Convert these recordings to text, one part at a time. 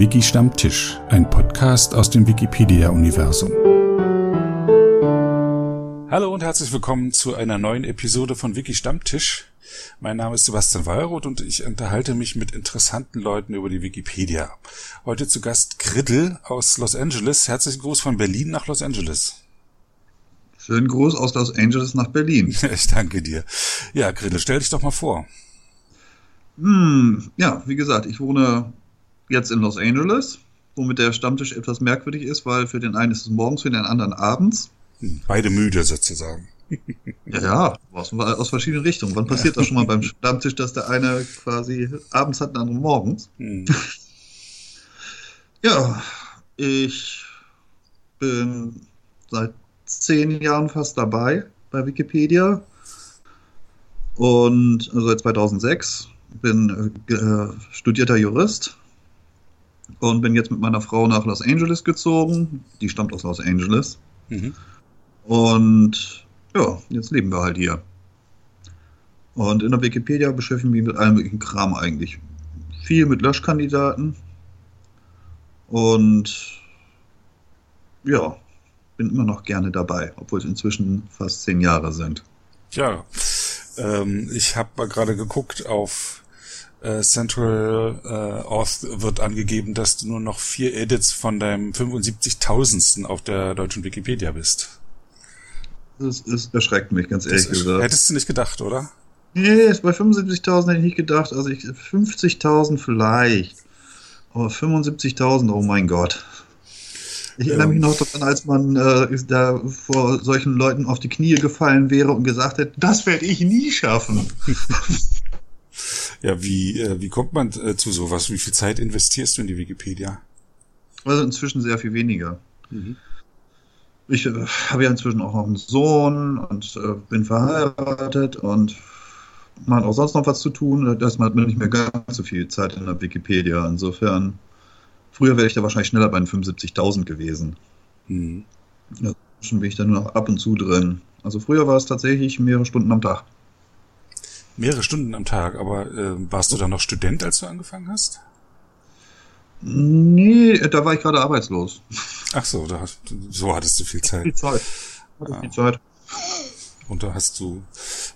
Wiki Stammtisch, ein Podcast aus dem Wikipedia-Universum. Hallo und herzlich willkommen zu einer neuen Episode von Wiki Stammtisch. Mein Name ist Sebastian Wallroth und ich unterhalte mich mit interessanten Leuten über die Wikipedia. Heute zu Gast Griddel aus Los Angeles. Herzlichen Gruß von Berlin nach Los Angeles. Schönen Gruß aus Los Angeles nach Berlin. Ich danke dir. Ja, Griddel, stell dich doch mal vor. Hm, ja, wie gesagt, ich wohne jetzt in Los Angeles, womit der Stammtisch etwas merkwürdig ist, weil für den einen ist es morgens, für den anderen abends. Beide müde sozusagen. Ja, ja aus, aus verschiedenen Richtungen. Wann passiert das schon mal beim Stammtisch, dass der eine quasi abends hat, der andere morgens? Hm. Ja, ich bin seit zehn Jahren fast dabei bei Wikipedia und also seit 2006 bin äh, studierter Jurist und bin jetzt mit meiner Frau nach Los Angeles gezogen. Die stammt aus Los Angeles. Mhm. Und ja, jetzt leben wir halt hier. Und in der Wikipedia beschäftige ich mich mit allem möglichen Kram eigentlich. Viel mit Löschkandidaten. Und ja, bin immer noch gerne dabei, obwohl es inzwischen fast zehn Jahre sind. Ja, ähm, ich habe gerade geguckt auf äh, Central äh, Auth wird angegeben, dass du nur noch vier Edits von deinem 75.000. auf der deutschen Wikipedia bist. Das, das erschreckt mich, ganz ehrlich gesagt. Hättest du nicht gedacht, oder? Nee, bei 75.000 hätte ich nicht gedacht. Also 50.000 vielleicht. Aber 75.000, oh mein Gott. Ich erinnere mich noch daran, als man äh, da vor solchen Leuten auf die Knie gefallen wäre und gesagt hätte, das werde ich nie schaffen. Ja, wie, äh, wie kommt man äh, zu sowas? Wie viel Zeit investierst du in die Wikipedia? Also inzwischen sehr viel weniger. Mhm. Ich äh, habe ja inzwischen auch noch einen Sohn und äh, bin verheiratet und man hat auch sonst noch was zu tun. Da hat man nicht mehr ganz so viel Zeit in der Wikipedia. Insofern, früher wäre ich da wahrscheinlich schneller bei den 75.000 gewesen. Mhm. Schon bin ich da nur noch ab und zu drin. Also früher war es tatsächlich mehrere Stunden am Tag. Mehrere Stunden am Tag, aber äh, warst du dann noch Student, als du angefangen hast? Nee, da war ich gerade arbeitslos. Ach so, da, so hattest du viel Zeit. Viel Zeit. Hatte ah. viel Zeit. Und da hast du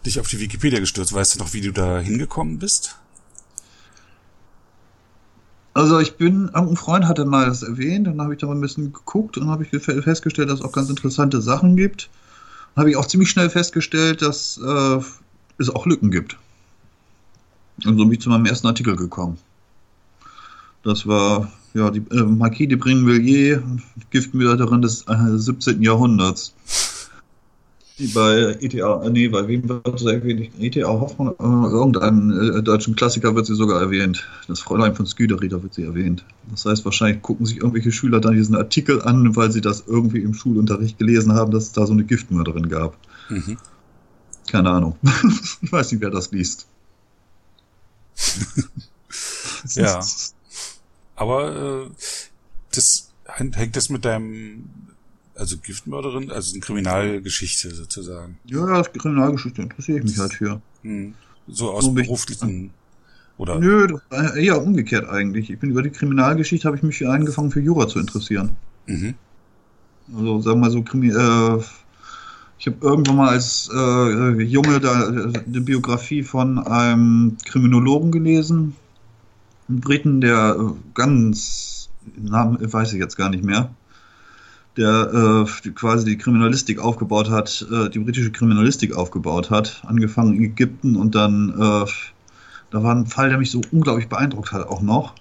dich auf die Wikipedia gestürzt. Weißt du noch, wie du da hingekommen bist? Also ich bin, ein Freund hatte mal das erwähnt, dann habe ich da mal ein bisschen geguckt und habe ich festgestellt, dass es auch ganz interessante Sachen gibt. Dann habe ich auch ziemlich schnell festgestellt, dass äh, es auch Lücken gibt. Und so bin ich zu meinem ersten Artikel gekommen. Das war ja die äh, Marquis de Brinvilliers, Giftmörderin des äh, 17. Jahrhunderts. Die bei ETA, äh, nee, bei wem wird sie erwähnt? ETA Hoffmann, äh, irgendeinem äh, deutschen Klassiker wird sie sogar erwähnt. Das Fräulein von Sküderi, da wird sie erwähnt. Das heißt, wahrscheinlich gucken sich irgendwelche Schüler dann diesen Artikel an, weil sie das irgendwie im Schulunterricht gelesen haben, dass es da so eine Giftmörderin gab. Mhm. Keine Ahnung. ich weiß nicht, wer das liest. ja. Aber äh, das hängt das mit deinem, also Giftmörderin, also eine Kriminalgeschichte sozusagen. Ja, Kriminalgeschichte interessiere ich mich halt für. Hm. So aus so beruflichen oder? Nö, eher umgekehrt eigentlich. Ich bin über die Kriminalgeschichte habe ich mich angefangen für Jura zu interessieren. Mhm. Also sagen wir mal so Krimi äh, ich habe irgendwann mal als äh, Junge da eine Biografie von einem Kriminologen gelesen, einen Briten, der äh, ganz, Namen weiß ich jetzt gar nicht mehr, der äh, quasi die Kriminalistik aufgebaut hat, äh, die britische Kriminalistik aufgebaut hat, angefangen in Ägypten und dann, äh, da war ein Fall, der mich so unglaublich beeindruckt hat auch noch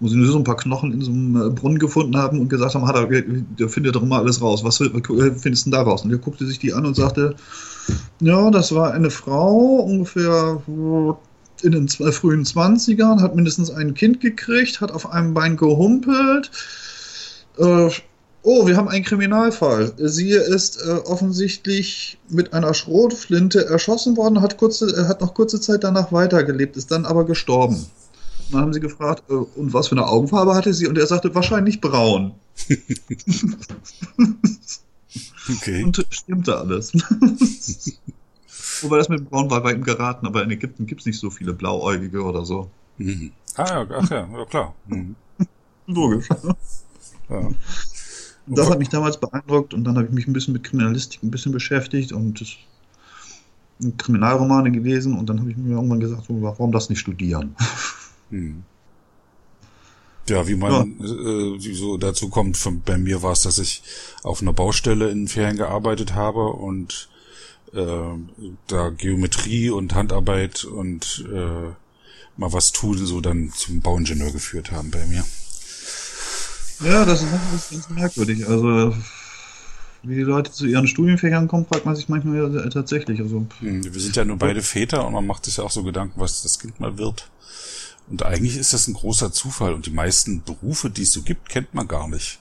wo sie nur so ein paar Knochen in so einem äh, Brunnen gefunden haben und gesagt haben, hat der findet doch immer alles raus. Was findest du denn da raus? Und er guckte sich die an und sagte, ja, das war eine Frau, ungefähr in den frühen 20ern, hat mindestens ein Kind gekriegt, hat auf einem Bein gehumpelt. Äh, oh, wir haben einen Kriminalfall. Sie ist äh, offensichtlich mit einer Schrotflinte erschossen worden, hat, kurze, hat noch kurze Zeit danach weitergelebt, ist dann aber gestorben. Dann haben sie gefragt, äh, und was für eine Augenfarbe hatte sie? Und er sagte, wahrscheinlich braun. okay. Und stimmte alles. Wobei das mit braun war bei ihm geraten, aber in Ägypten gibt es nicht so viele Blauäugige oder so. Mhm. Ah ja, ach ja, ja klar. Mhm. Logisch. Ja. Das hat mich damals beeindruckt und dann habe ich mich ein bisschen mit Kriminalistik ein bisschen beschäftigt und das sind Kriminalromane gewesen und dann habe ich mir irgendwann gesagt, warum das nicht studieren? Hm. Ja, wie man ja. Äh, so dazu kommt, von, bei mir war es, dass ich auf einer Baustelle in Ferien gearbeitet habe und äh, da Geometrie und Handarbeit und äh, mal was tun, so dann zum Bauingenieur geführt haben bei mir. Ja, das ist ganz merkwürdig. Also wie die Leute zu ihren Studienfächern kommen, fragt man sich manchmal ja tatsächlich. Also, hm, wir sind ja nur beide Väter und man macht sich ja auch so Gedanken, was das Kind mal wird. Und eigentlich ist das ein großer Zufall und die meisten Berufe, die es so gibt, kennt man gar nicht.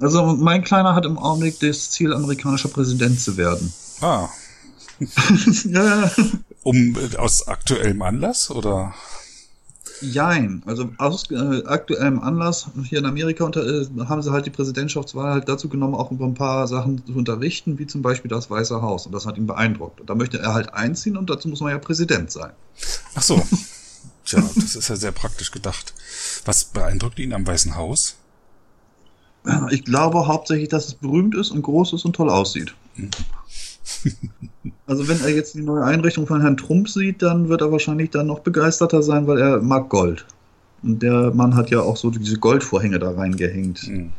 Also mein Kleiner hat im Augenblick das Ziel, amerikanischer Präsident zu werden. Ah. ja. Um aus aktuellem Anlass oder? Jein. Also aus äh, aktuellem Anlass hier in Amerika unter, äh, haben sie halt die Präsidentschaftswahl halt dazu genommen, auch über ein paar Sachen zu unterrichten, wie zum Beispiel das Weiße Haus. Und das hat ihn beeindruckt. Und da möchte er halt einziehen und dazu muss man ja Präsident sein. Ach so. Tja, das ist ja sehr praktisch gedacht. Was beeindruckt ihn am Weißen Haus? Ich glaube hauptsächlich, dass es berühmt ist und groß ist und toll aussieht. Hm. Also wenn er jetzt die neue Einrichtung von Herrn Trump sieht, dann wird er wahrscheinlich dann noch begeisterter sein, weil er mag Gold. Und der Mann hat ja auch so diese Goldvorhänge da reingehängt. Mhm.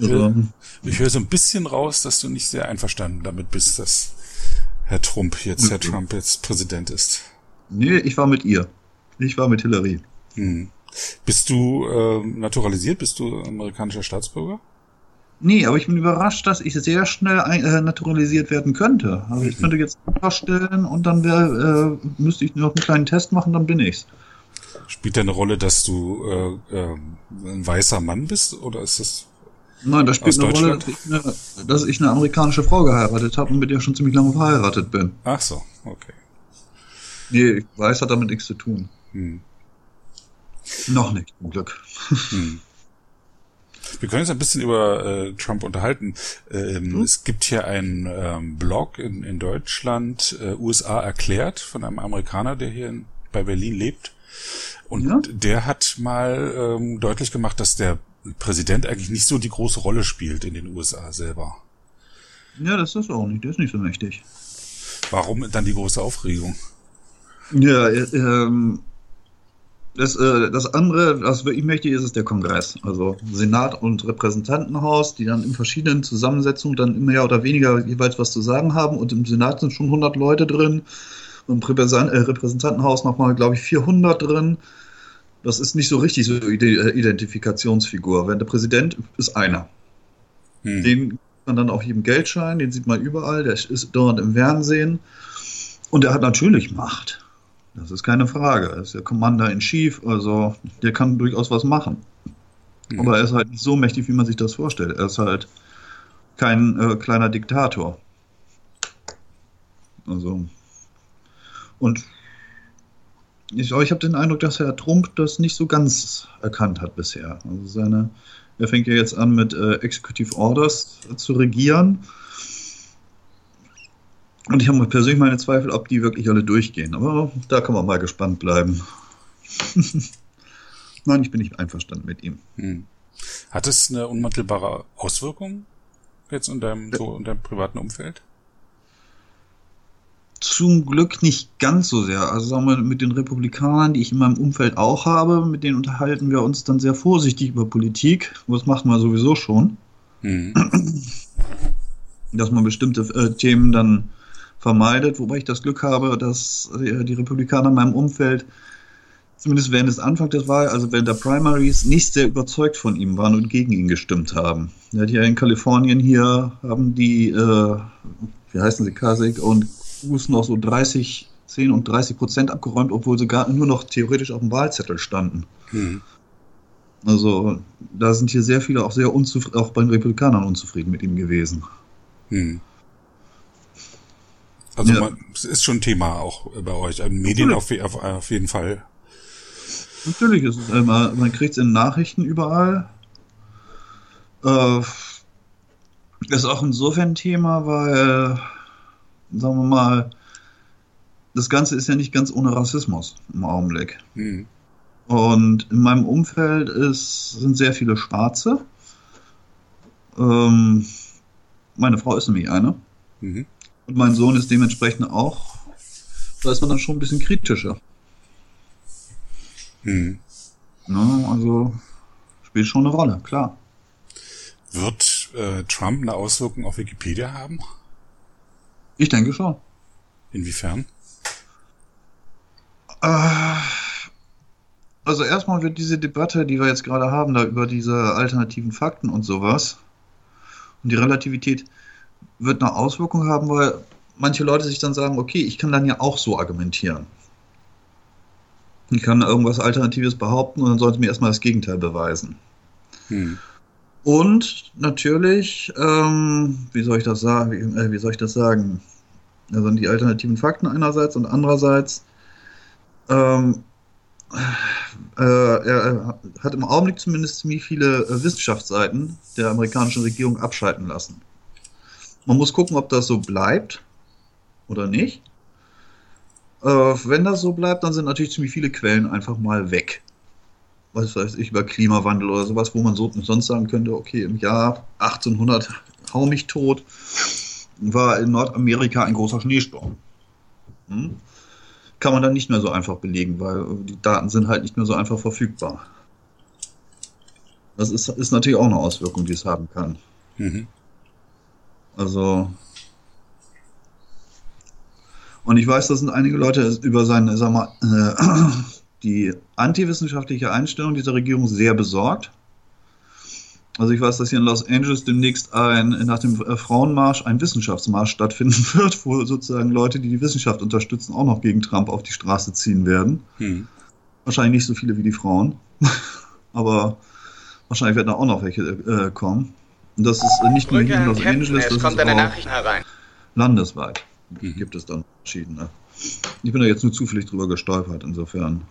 Also, ich höre so ein bisschen raus, dass du nicht sehr einverstanden damit bist, dass Herr Trump jetzt, okay. Herr Trump jetzt Präsident ist. Nee, ich war mit ihr. Ich war mit Hillary. Hm. Bist du äh, naturalisiert? Bist du amerikanischer Staatsbürger? Nee, aber ich bin überrascht, dass ich sehr schnell äh, naturalisiert werden könnte. Also ich könnte jetzt stellen und dann wär, äh, müsste ich noch einen kleinen Test machen, dann bin ich's. Spielt da eine Rolle, dass du äh, äh, ein weißer Mann bist oder ist das? Nein, das spielt eine Rolle, dass ich eine, dass ich eine amerikanische Frau geheiratet habe und mit der schon ziemlich lange verheiratet bin. Ach so, okay. Nee, weiß hat damit nichts zu tun. Hm. Noch nicht, zum Glück. Hm. Wir können uns ein bisschen über äh, Trump unterhalten. Ähm, hm? Es gibt hier einen ähm, Blog in, in Deutschland, äh, USA erklärt, von einem Amerikaner, der hier in, bei Berlin lebt. Und ja? der hat mal ähm, deutlich gemacht, dass der Präsident eigentlich nicht so die große Rolle spielt in den USA selber. Ja, das ist auch nicht. Der ist nicht so mächtig. Warum dann die große Aufregung? Ja, äh, ähm, das, äh, das andere, was wirklich mächtig ist, ist der Kongress. Also Senat und Repräsentantenhaus, die dann in verschiedenen Zusammensetzungen dann mehr oder weniger jeweils was zu sagen haben. Und im Senat sind schon 100 Leute drin. Und im äh, Repräsentantenhaus nochmal, glaube ich, 400 drin. Das ist nicht so richtig so äh, Identifikationsfigur. Wenn der Präsident ist einer. Hm. Den kann man dann auch jedem Geldschein, den sieht man überall, der ist dort im Fernsehen. Und er hat natürlich Macht. Das ist keine Frage. Er ist der Commander in Chief, also der kann durchaus was machen. Mhm. Aber er ist halt nicht so mächtig, wie man sich das vorstellt. Er ist halt kein äh, kleiner Diktator. Also. Und ich, ich habe den Eindruck, dass Herr Trump das nicht so ganz erkannt hat bisher. Also seine, er fängt ja jetzt an mit äh, Executive Orders zu regieren und ich habe persönlich meine Zweifel, ob die wirklich alle durchgehen. Aber da kann man mal gespannt bleiben. Nein, ich bin nicht einverstanden mit ihm. Hm. Hat es eine unmittelbare Auswirkung jetzt in deinem, so in deinem privaten Umfeld? Zum Glück nicht ganz so sehr. Also sagen wir, mit den Republikanern, die ich in meinem Umfeld auch habe, mit denen unterhalten wir uns dann sehr vorsichtig über Politik. Das macht man sowieso schon. Hm. Dass man bestimmte äh, Themen dann vermeidet, wobei ich das Glück habe, dass die Republikaner in meinem Umfeld zumindest während des Anfangs der Wahl, also während der Primaries, nicht sehr überzeugt von ihm waren und gegen ihn gestimmt haben. Ja in Kalifornien hier, haben die, äh, wie heißen sie, Kasich und Cruz noch so 30, 10 und 30 Prozent abgeräumt, obwohl sie gar nur noch theoretisch auf dem Wahlzettel standen. Hm. Also da sind hier sehr viele auch sehr unzufrieden, auch bei den Republikanern unzufrieden mit ihm gewesen. Hm. Also ja. man, es ist schon Thema auch bei euch. Also Medien auf, auf, auf, jeden Fall. Natürlich ist es immer, man kriegt es in Nachrichten überall. Äh, ist auch insofern Thema, weil, sagen wir mal, das Ganze ist ja nicht ganz ohne Rassismus im Augenblick. Hm. Und in meinem Umfeld ist, sind sehr viele Schwarze. Ähm, meine Frau ist nämlich eine. Mhm. Und mein Sohn ist dementsprechend auch. Da ist man dann schon ein bisschen kritischer. Mhm. Ne, also spielt schon eine Rolle, klar. Wird äh, Trump eine Auswirkung auf Wikipedia haben? Ich denke schon. Inwiefern? Äh, also erstmal wird diese Debatte, die wir jetzt gerade haben, da über diese alternativen Fakten und sowas und die Relativität wird eine Auswirkung haben, weil manche Leute sich dann sagen, okay, ich kann dann ja auch so argumentieren. Ich kann irgendwas Alternatives behaupten und dann sollte mir erstmal das Gegenteil beweisen. Hm. Und natürlich, ähm, wie soll ich das sagen? Wie, äh, wie soll ich das sagen? Also die alternativen Fakten einerseits und andererseits ähm, äh, er hat im Augenblick zumindest ziemlich viele äh, Wissenschaftsseiten der amerikanischen Regierung abschalten lassen. Man muss gucken, ob das so bleibt oder nicht. Äh, wenn das so bleibt, dann sind natürlich ziemlich viele Quellen einfach mal weg. Was weiß ich, über Klimawandel oder sowas, wo man so, sonst sagen könnte, okay, im Jahr 1800 hau mich tot, war in Nordamerika ein großer Schneesturm. Hm? Kann man dann nicht mehr so einfach belegen, weil die Daten sind halt nicht mehr so einfach verfügbar. Das ist, ist natürlich auch eine Auswirkung, die es haben kann. Mhm. Also. Und ich weiß, dass sind einige Leute über seine, sag mal, äh, die antiwissenschaftliche Einstellung dieser Regierung sehr besorgt. Also ich weiß, dass hier in Los Angeles demnächst ein, nach dem äh, Frauenmarsch ein Wissenschaftsmarsch stattfinden wird, wo sozusagen Leute, die die Wissenschaft unterstützen, auch noch gegen Trump auf die Straße ziehen werden. Hm. Wahrscheinlich nicht so viele wie die Frauen, aber wahrscheinlich werden da auch noch welche äh, kommen. Und das ist nicht nur hier in Los Angeles, das ist auch landesweit. Mhm. Gibt es dann verschiedene. Ich bin da jetzt nur zufällig drüber gestolpert, insofern.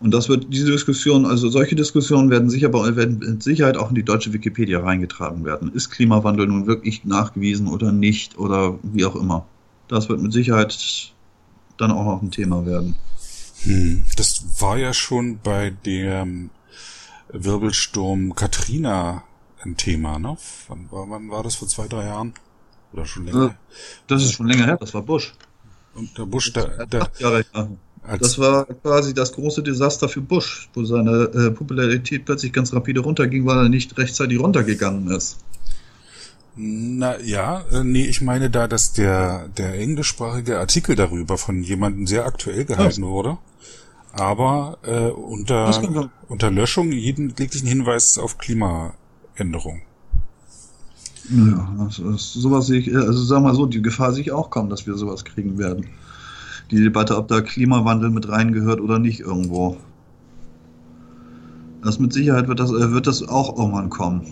Und das wird, diese Diskussion, also solche Diskussionen werden sicher werden mit Sicherheit auch in die deutsche Wikipedia reingetragen werden. Ist Klimawandel nun wirklich nachgewiesen oder nicht oder wie auch immer? Das wird mit Sicherheit dann auch noch ein Thema werden. Hm, das war ja schon bei dem Wirbelsturm Katrina ein Thema, ne? Wann war, wann war das vor zwei, drei Jahren? Oder schon länger? Äh, das ist schon länger her, das war Bush. Und der Bush, der, der, Jahre das war quasi das große Desaster für Bush, wo seine äh, Popularität plötzlich ganz rapide runterging, weil er nicht rechtzeitig runtergegangen ist. Na ja, äh, nee, ich meine da, dass der, der englischsprachige Artikel darüber von jemandem sehr aktuell gehalten oh. wurde, aber äh, unter, unter Löschung jeden jeglichen Hinweis auf Klimaänderung. Ja, also, sowas sehe ich, also sag mal so, die Gefahr sehe ich auch kaum, dass wir sowas kriegen werden die Debatte, ob da Klimawandel mit reingehört oder nicht irgendwo. Das mit Sicherheit wird das, äh, wird das auch irgendwann kommen.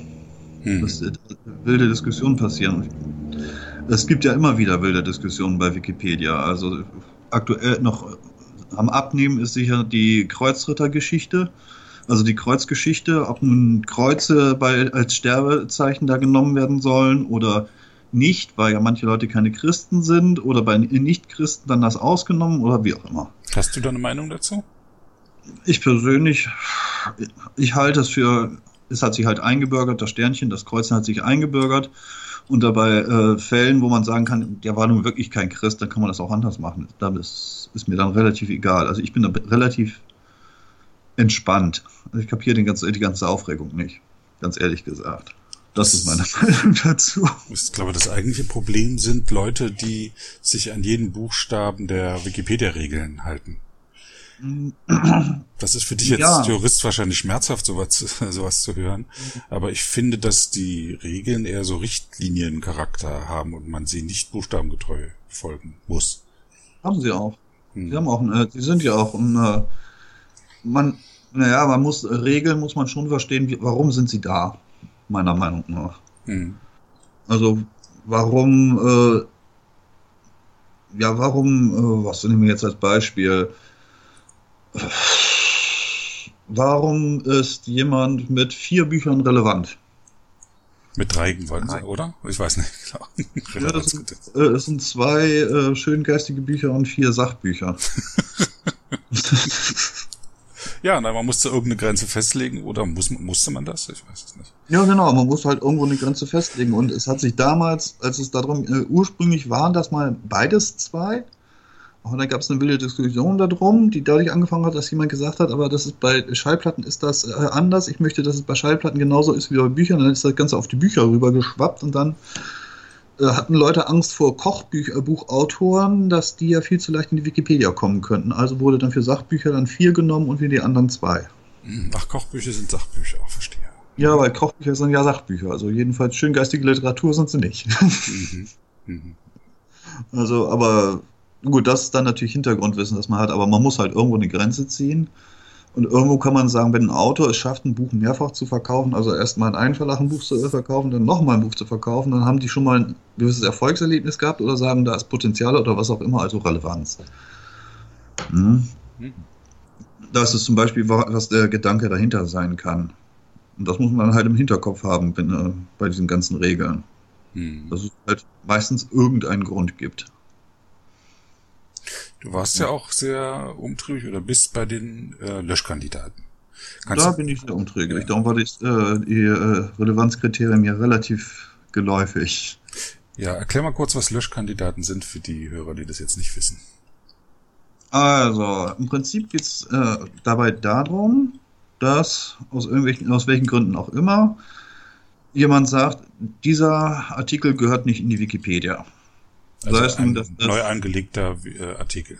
Hm. Dass äh, wilde Diskussionen passieren. Es gibt ja immer wieder wilde Diskussionen bei Wikipedia. Also aktuell noch am Abnehmen ist sicher die Kreuzrittergeschichte. Also die Kreuzgeschichte, ob nun Kreuze bei, als Sterbezeichen da genommen werden sollen oder nicht, weil ja manche Leute keine Christen sind oder bei Nicht-Christen dann das ausgenommen oder wie auch immer. Hast du da eine Meinung dazu? Ich persönlich, ich halte es für, es hat sich halt eingebürgert, das Sternchen, das Kreuz hat sich eingebürgert. Und dabei äh, Fällen, wo man sagen kann, der war nun wirklich kein Christ, dann kann man das auch anders machen. Das ist mir dann relativ egal. Also ich bin da relativ entspannt. Also ich kapiere die ganze, die ganze Aufregung nicht, ganz ehrlich gesagt. Das ist meine Meinung dazu. Ich glaube, das eigentliche Problem sind Leute, die sich an jeden Buchstaben der Wikipedia-Regeln halten. Das ist für dich ja. als Jurist wahrscheinlich schmerzhaft, sowas, sowas zu hören. Aber ich finde, dass die Regeln eher so Richtliniencharakter haben und man sie nicht buchstabengetreu folgen muss. Haben sie auch. Hm. Sie haben auch, äh, sie sind ja auch, äh, man, naja, man muss, Regeln muss man schon verstehen, wie, warum sind sie da? meiner Meinung nach. Mhm. Also warum, äh, ja, warum, äh, was nehmen wir jetzt als Beispiel? Warum ist jemand mit vier Büchern relevant? Mit drei wollen Sie, oder? Ich weiß nicht. Genau. ja, das, sind, äh, es sind zwei äh, schön geistige Bücher und vier Sachbücher. Ja, nein, man musste irgendeine Grenze festlegen oder muss, musste man das? Ich weiß es nicht. Ja, genau, man muss halt irgendwo eine Grenze festlegen. Und es hat sich damals, als es darum, äh, ursprünglich waren das mal beides zwei. Und dann gab es eine wilde Diskussion darum, die dadurch angefangen hat, dass jemand gesagt hat, aber das ist bei Schallplatten ist das äh, anders. Ich möchte, dass es bei Schallplatten genauso ist wie bei Büchern. Dann ist das Ganze auf die Bücher rübergeschwappt und dann hatten Leute Angst vor Kochbuchautoren, dass die ja viel zu leicht in die Wikipedia kommen könnten. Also wurde dann für Sachbücher dann vier genommen und für die anderen zwei. Hm, ach, Kochbücher sind Sachbücher, verstehe. Ja, weil Kochbücher sind ja Sachbücher. Also jedenfalls schön geistige Literatur sind sie nicht. Mhm. Mhm. Also, aber gut, das ist dann natürlich Hintergrundwissen, das man hat, aber man muss halt irgendwo eine Grenze ziehen. Und irgendwo kann man sagen, wenn ein Autor es schafft, ein Buch mehrfach zu verkaufen, also erstmal in einem Verlag ein Buch zu verkaufen, dann nochmal ein Buch zu verkaufen, dann haben die schon mal ein gewisses Erfolgserlebnis gehabt oder sagen, da ist Potenzial oder was auch immer, also Relevanz. Hm. Das ist zum Beispiel, was der Gedanke dahinter sein kann. Und das muss man halt im Hinterkopf haben wenn, äh, bei diesen ganzen Regeln. Hm. Dass es halt meistens irgendeinen Grund gibt. Du warst ja auch sehr umtriebig oder bist bei den äh, Löschkandidaten. Kannst da bin ich sehr umtriebig. Ja. Darum war die, äh, die äh, Relevanzkriterien mir relativ geläufig. Ja, erklär mal kurz, was Löschkandidaten sind für die Hörer, die das jetzt nicht wissen. Also, im Prinzip geht es äh, dabei darum, dass aus irgendwelchen, aus welchen Gründen auch immer, jemand sagt, dieser Artikel gehört nicht in die Wikipedia. Also das heißt, ein das, das, neu angelegter äh, Artikel.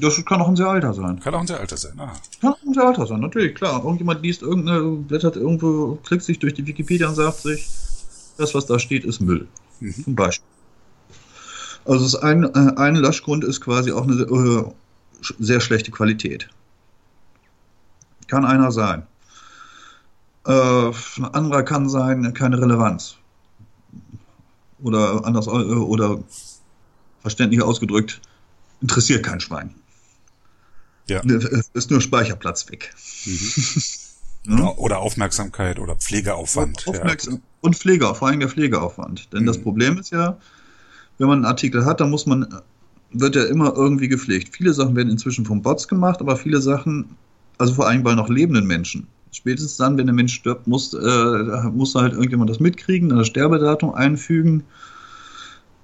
Das kann auch ein sehr alter sein. Kann auch ein sehr alter sein, ah. Kann auch ein sehr alter sein, natürlich, klar. Irgendjemand liest irgendeine, blättert irgendwo, klickt sich durch die Wikipedia und sagt sich, das, was da steht, ist Müll. Mhm. Zum Beispiel. Also das ein, äh, ein Löschgrund ist quasi auch eine äh, sehr schlechte Qualität. Kann einer sein. Äh, ein anderer kann sein, keine Relevanz. Oder anders, äh, oder verständlich ausgedrückt, interessiert kein Schwein. Ja. Ist nur Speicherplatz weg. Mhm. ja? Oder Aufmerksamkeit oder Pflegeaufwand. Aufmerksam ja. Und Pflege, vor allem der Pflegeaufwand. Denn mhm. das Problem ist ja, wenn man einen Artikel hat, dann muss man, wird ja immer irgendwie gepflegt. Viele Sachen werden inzwischen von Bots gemacht, aber viele Sachen, also vor allem bei noch lebenden Menschen. Spätestens dann, wenn der Mensch stirbt, muss, äh, muss halt irgendjemand das mitkriegen, das Sterbedatum einfügen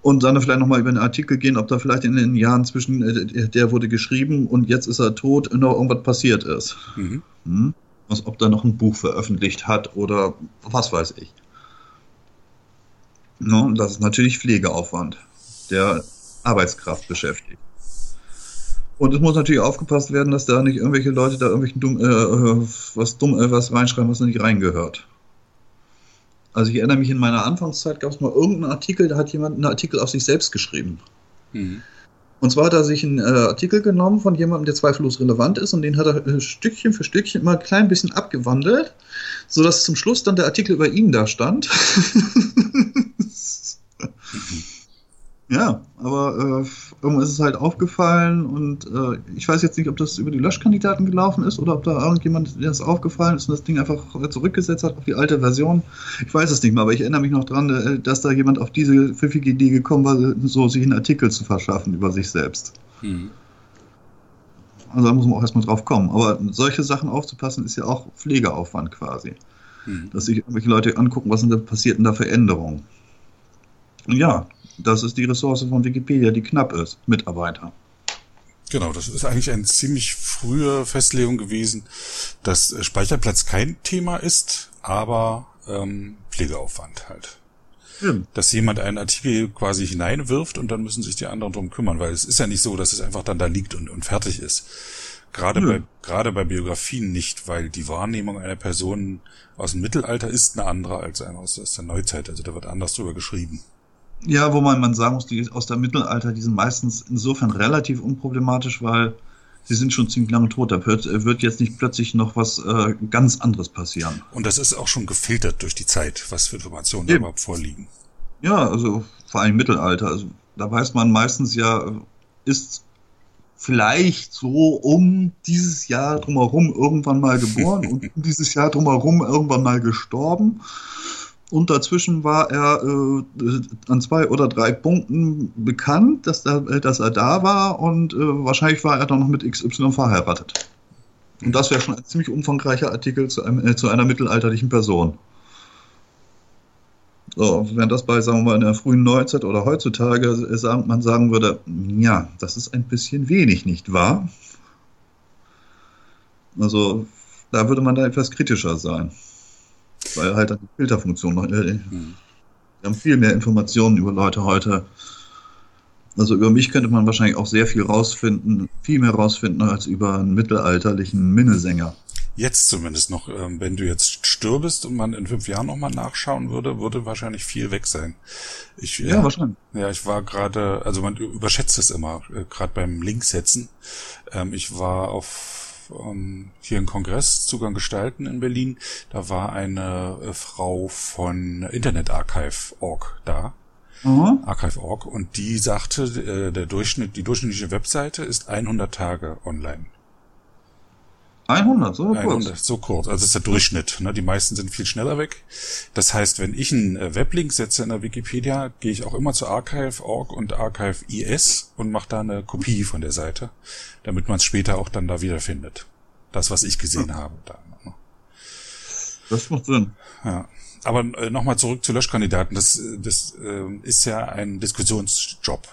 und dann vielleicht nochmal über den Artikel gehen, ob da vielleicht in den Jahren zwischen, äh, der wurde geschrieben und jetzt ist er tot, noch irgendwas passiert ist. Mhm. Hm? Was, ob da noch ein Buch veröffentlicht hat oder was weiß ich. No, das ist natürlich Pflegeaufwand, der Arbeitskraft beschäftigt. Und es muss natürlich aufgepasst werden, dass da nicht irgendwelche Leute da irgendwelchen dumm, äh, was dumm äh, was reinschreiben, was nicht reingehört. Also ich erinnere mich, in meiner Anfangszeit gab es mal irgendeinen Artikel, da hat jemand einen Artikel auf sich selbst geschrieben. Mhm. Und zwar hat er sich einen äh, Artikel genommen von jemandem, der zweifellos relevant ist, und den hat er äh, Stückchen für Stückchen immer ein klein bisschen abgewandelt, sodass zum Schluss dann der Artikel über ihn da stand. Ja, aber äh, irgendwann ist es halt aufgefallen und äh, ich weiß jetzt nicht, ob das über die Löschkandidaten gelaufen ist oder ob da irgendjemand, der das aufgefallen ist und das Ding einfach zurückgesetzt hat auf die alte Version. Ich weiß es nicht mehr, aber ich erinnere mich noch dran, äh, dass da jemand auf diese pfiffige Idee gekommen war, so sich einen Artikel zu verschaffen über sich selbst. Mhm. Also da muss man auch erstmal drauf kommen. Aber solche Sachen aufzupassen, ist ja auch Pflegeaufwand quasi. Mhm. Dass sich irgendwelche Leute angucken, was denn da passiert denn da für Änderungen. Und ja, das ist die Ressource von Wikipedia, die knapp ist. Mitarbeiter. Genau, das ist eigentlich eine ziemlich frühe Festlegung gewesen, dass äh, Speicherplatz kein Thema ist, aber ähm, Pflegeaufwand halt. Stimmt. Dass jemand einen Artikel quasi hineinwirft und dann müssen sich die anderen drum kümmern, weil es ist ja nicht so, dass es einfach dann da liegt und, und fertig ist. Gerade bei, gerade bei Biografien nicht, weil die Wahrnehmung einer Person aus dem Mittelalter ist eine andere als eine aus, aus der Neuzeit. Also da wird anders drüber geschrieben. Ja, wo man, man sagen muss, die aus dem Mittelalter, die sind meistens insofern relativ unproblematisch, weil sie sind schon ziemlich lange tot. Da wird, jetzt nicht plötzlich noch was äh, ganz anderes passieren. Und das ist auch schon gefiltert durch die Zeit, was für Informationen da überhaupt vorliegen. Ja, also vor allem Mittelalter. Also da weiß man meistens ja, ist vielleicht so um dieses Jahr drumherum irgendwann mal geboren und um dieses Jahr drumherum irgendwann mal gestorben. Und dazwischen war er äh, an zwei oder drei Punkten bekannt, dass, da, dass er da war und äh, wahrscheinlich war er dann noch mit XY verheiratet. Und das wäre schon ein ziemlich umfangreicher Artikel zu, einem, äh, zu einer mittelalterlichen Person. So, wenn das bei, sagen wir mal, in der frühen Neuzeit oder heutzutage äh, man sagen würde, ja, das ist ein bisschen wenig, nicht wahr? Also, da würde man da etwas kritischer sein. Weil halt die Filterfunktion noch, äh, mhm. wir haben viel mehr Informationen über Leute heute. Also über mich könnte man wahrscheinlich auch sehr viel rausfinden, viel mehr rausfinden als über einen mittelalterlichen Minnesänger. Jetzt zumindest noch, ähm, wenn du jetzt stirbest und man in fünf Jahren nochmal nachschauen würde, würde wahrscheinlich viel weg sein. Ich, ja, ja, wahrscheinlich. Ja, ich war gerade, also man überschätzt es immer, äh, gerade beim Linksetzen. Ähm, ich war auf ähm, hier im Kongress Zugang gestalten in Berlin. Da war eine äh, Frau von Internet Archive.org da. Mhm. Archive.org und die sagte, äh, der Durchschnitt, die durchschnittliche Webseite ist 100 Tage online. 100, so 100, kurz. So kurz, also das ist der Durchschnitt. Ne? Die meisten sind viel schneller weg. Das heißt, wenn ich einen äh, Weblink setze in der Wikipedia, gehe ich auch immer zu Archive.org und Archive.is und mache da eine Kopie von der Seite, damit man es später auch dann da wiederfindet. Das, was ich gesehen ja. habe. Da, ne? Das macht Sinn. Ja. Aber äh, nochmal zurück zu Löschkandidaten. Das, das äh, ist ja ein Diskussionsjob.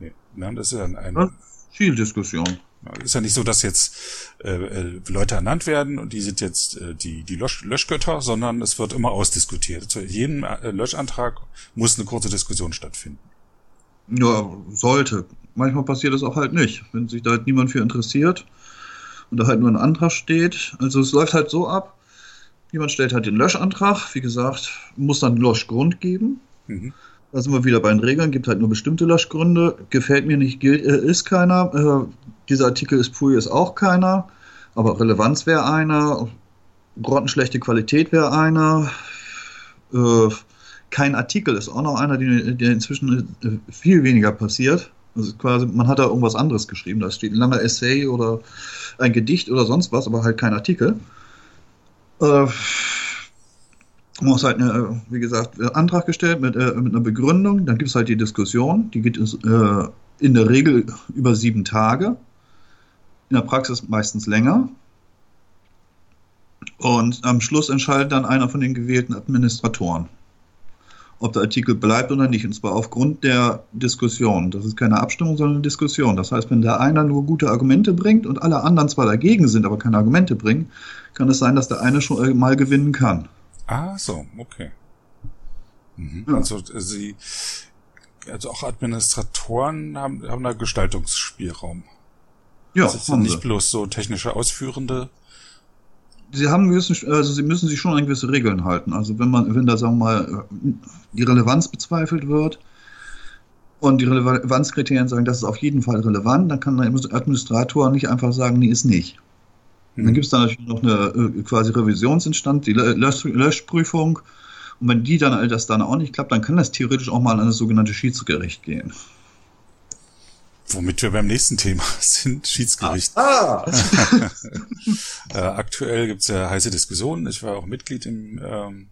Nee, ne? Das ist ja ein, ein viel Diskussion. Ist ja nicht so, dass jetzt äh, äh, Leute ernannt werden und die sind jetzt äh, die, die Lösch Löschgötter, sondern es wird immer ausdiskutiert. Zu jedem äh, Löschantrag muss eine kurze Diskussion stattfinden. Ja, sollte. Manchmal passiert das auch halt nicht, wenn sich da halt niemand für interessiert und da halt nur ein Antrag steht. Also es läuft halt so ab, jemand stellt halt den Löschantrag, wie gesagt, muss dann Löschgrund geben. Mhm. Da sind wir wieder bei den Regeln, gibt halt nur bestimmte Löschgründe. Gefällt mir nicht, gilt, äh, ist keiner. Äh, dieser Artikel ist Pui ist auch keiner. Aber Relevanz wäre einer. Grottenschlechte Qualität wäre einer. Äh, kein Artikel ist auch noch einer, der inzwischen äh, viel weniger passiert. Also quasi, man hat da irgendwas anderes geschrieben. Da steht ein langer Essay oder ein Gedicht oder sonst was, aber halt kein Artikel. Äh, man muss halt, eine, wie gesagt, Antrag gestellt mit, äh, mit einer Begründung. Dann gibt es halt die Diskussion. Die geht äh, in der Regel über sieben Tage. In der Praxis meistens länger. Und am Schluss entscheidet dann einer von den gewählten Administratoren, ob der Artikel bleibt oder nicht. Und zwar aufgrund der Diskussion. Das ist keine Abstimmung, sondern eine Diskussion. Das heißt, wenn der einer nur gute Argumente bringt und alle anderen zwar dagegen sind, aber keine Argumente bringen, kann es sein, dass der eine schon mal gewinnen kann. Ah, so, okay. Mhm. Ja. Also sie, also auch Administratoren haben, haben da Gestaltungsspielraum. Ja, das sind nicht sie. bloß so technische Ausführende. Sie haben gewissen, also sie müssen sich schon an gewisse Regeln halten. Also wenn man, wenn da sagen wir mal die Relevanz bezweifelt wird und die Relevanzkriterien sagen, das ist auf jeden Fall relevant, dann kann der Administrator nicht einfach sagen, nee, ist nicht. Mhm. Dann gibt es dann natürlich noch eine äh, quasi Revisionsinstanz, die Lösch Löschprüfung. Und wenn die dann all das dann auch nicht klappt, dann kann das theoretisch auch mal an das sogenannte Schiedsgericht gehen. Womit wir beim nächsten Thema sind, Schiedsgericht. Ah. äh, aktuell gibt's ja heiße Diskussionen. Ich war auch Mitglied im ähm,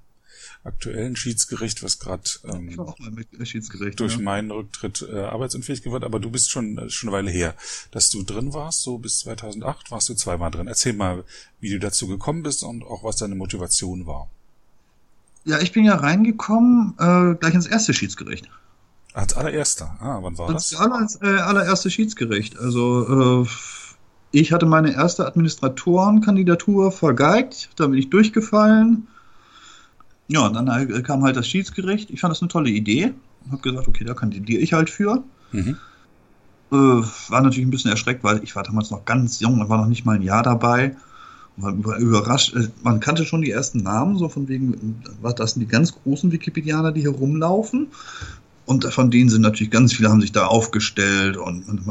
aktuellen Schiedsgericht, was gerade ähm, durch ja. meinen Rücktritt äh, arbeitsunfähig geworden, aber du bist schon äh, schon eine Weile her, dass du drin warst, so bis 2008 warst du zweimal drin. Erzähl mal, wie du dazu gekommen bist und auch was deine Motivation war. Ja, ich bin ja reingekommen äh, gleich ins erste Schiedsgericht. Als allererster. Ah, wann war als das? Als äh, allererste Schiedsgericht. Also äh, ich hatte meine erste Administratorenkandidatur vergeigt, da bin ich durchgefallen ja, und dann halt, kam halt das Schiedsgericht. Ich fand das eine tolle Idee. Hab gesagt, okay, da kandidiere ich halt für. Mhm. Äh, war natürlich ein bisschen erschreckt, weil ich war damals noch ganz jung, war noch nicht mal ein Jahr dabei. Und war überrascht. Äh, man kannte schon die ersten Namen, so von wegen, was das sind die ganz großen Wikipedianer, die hier rumlaufen. Und von denen sind natürlich ganz viele haben sich da aufgestellt und, und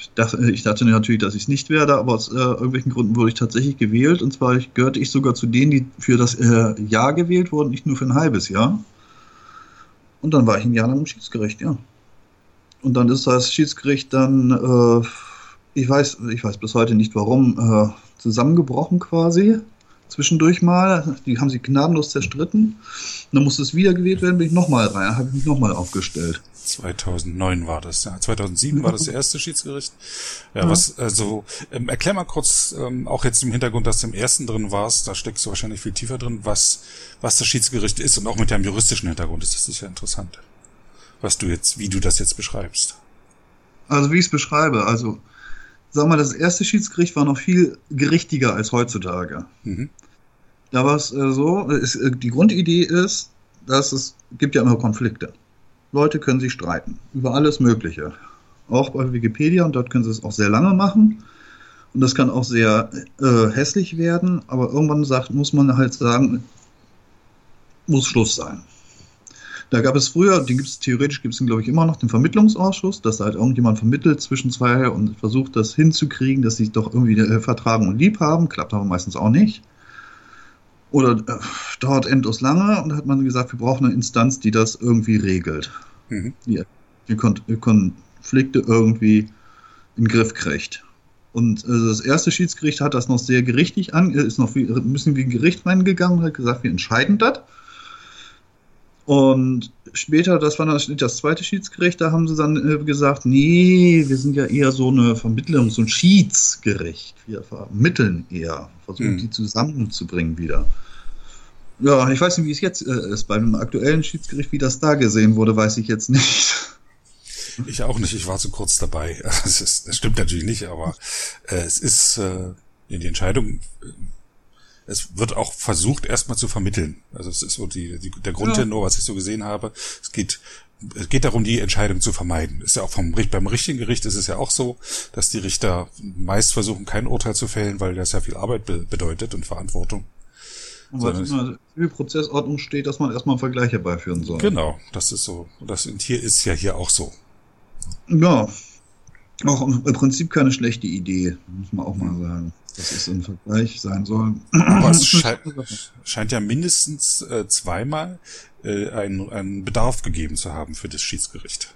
ich, dachte, ich dachte natürlich, dass ich es nicht werde, aber aus äh, irgendwelchen Gründen wurde ich tatsächlich gewählt und zwar gehörte ich sogar zu denen, die für das äh, Jahr gewählt wurden, nicht nur für ein halbes Jahr. Und dann war ich ein Jahr lang im Schiedsgericht, ja. Und dann ist das Schiedsgericht dann, äh, ich weiß, ich weiß bis heute nicht warum, äh, zusammengebrochen quasi zwischendurch mal. Die haben sie gnadenlos zerstritten. Und dann musste es wieder gewählt werden, bin ich nochmal rein, habe ich mich nochmal aufgestellt. 2009 war das, ja. 2007 war das erste Schiedsgericht. Ja, ja. was, also, ähm, erklär mal kurz, ähm, auch jetzt im Hintergrund, dass du im ersten drin warst, da steckst du wahrscheinlich viel tiefer drin, was, was das Schiedsgericht ist und auch mit deinem juristischen Hintergrund ist das sicher interessant. Was du jetzt, wie du das jetzt beschreibst. Also, wie ich es beschreibe, also, sag mal, das erste Schiedsgericht war noch viel gerichtiger als heutzutage. Mhm. Da war es äh, so, es, äh, die Grundidee ist, dass es gibt ja immer Konflikte. Leute können sich streiten über alles Mögliche. Auch bei Wikipedia und dort können sie es auch sehr lange machen. Und das kann auch sehr äh, hässlich werden, aber irgendwann sagt, muss man halt sagen, muss Schluss sein. Da gab es früher, den gibt es theoretisch, gibt es glaube ich immer noch, den Vermittlungsausschuss, dass da halt irgendjemand vermittelt zwischen zwei und versucht das hinzukriegen, dass sie doch irgendwie äh, vertragen und lieb haben. Klappt aber meistens auch nicht. Oder äh, dauert endlos lange und da hat man gesagt, wir brauchen eine Instanz, die das irgendwie regelt. Mhm. Die, die Konflikte irgendwie in den Griff kriegt. Und äh, das erste Schiedsgericht hat das noch sehr gerichtig an, ist noch wie, ein bisschen wie ein Gericht reingegangen und hat gesagt, wir entscheiden das. Und später, das war dann das zweite Schiedsgericht, da haben sie dann äh, gesagt, nee, wir sind ja eher so eine Vermittlung, so ein Schiedsgericht. Wir vermitteln eher, versuchen mhm. die zusammenzubringen wieder. Ja, ich weiß nicht, wie es jetzt äh, ist. Beim aktuellen Schiedsgericht, wie das da gesehen wurde, weiß ich jetzt nicht. Ich auch nicht, ich war zu kurz dabei. Das, ist, das stimmt natürlich nicht, aber äh, es ist äh, die Entscheidung es wird auch versucht, erstmal zu vermitteln. Also es ist so die, die der Grundtenor, ja. was ich so gesehen habe. Es geht es geht darum, die Entscheidung zu vermeiden. Ist ja auch vom beim richtigen Gericht ist es ja auch so, dass die Richter meist versuchen, kein Urteil zu fällen, weil das ja viel Arbeit be bedeutet und Verantwortung. Und weil es in der Prozessordnung steht, dass man erstmal einen Vergleich herbeiführen soll. Genau, das ist so. Das hier ist ja hier auch so. Ja, auch im Prinzip keine schlechte Idee, muss man auch mal sagen dass es ein Vergleich sein soll. Aber es scheint, scheint ja mindestens äh, zweimal äh, einen, einen Bedarf gegeben zu haben für das Schiedsgericht.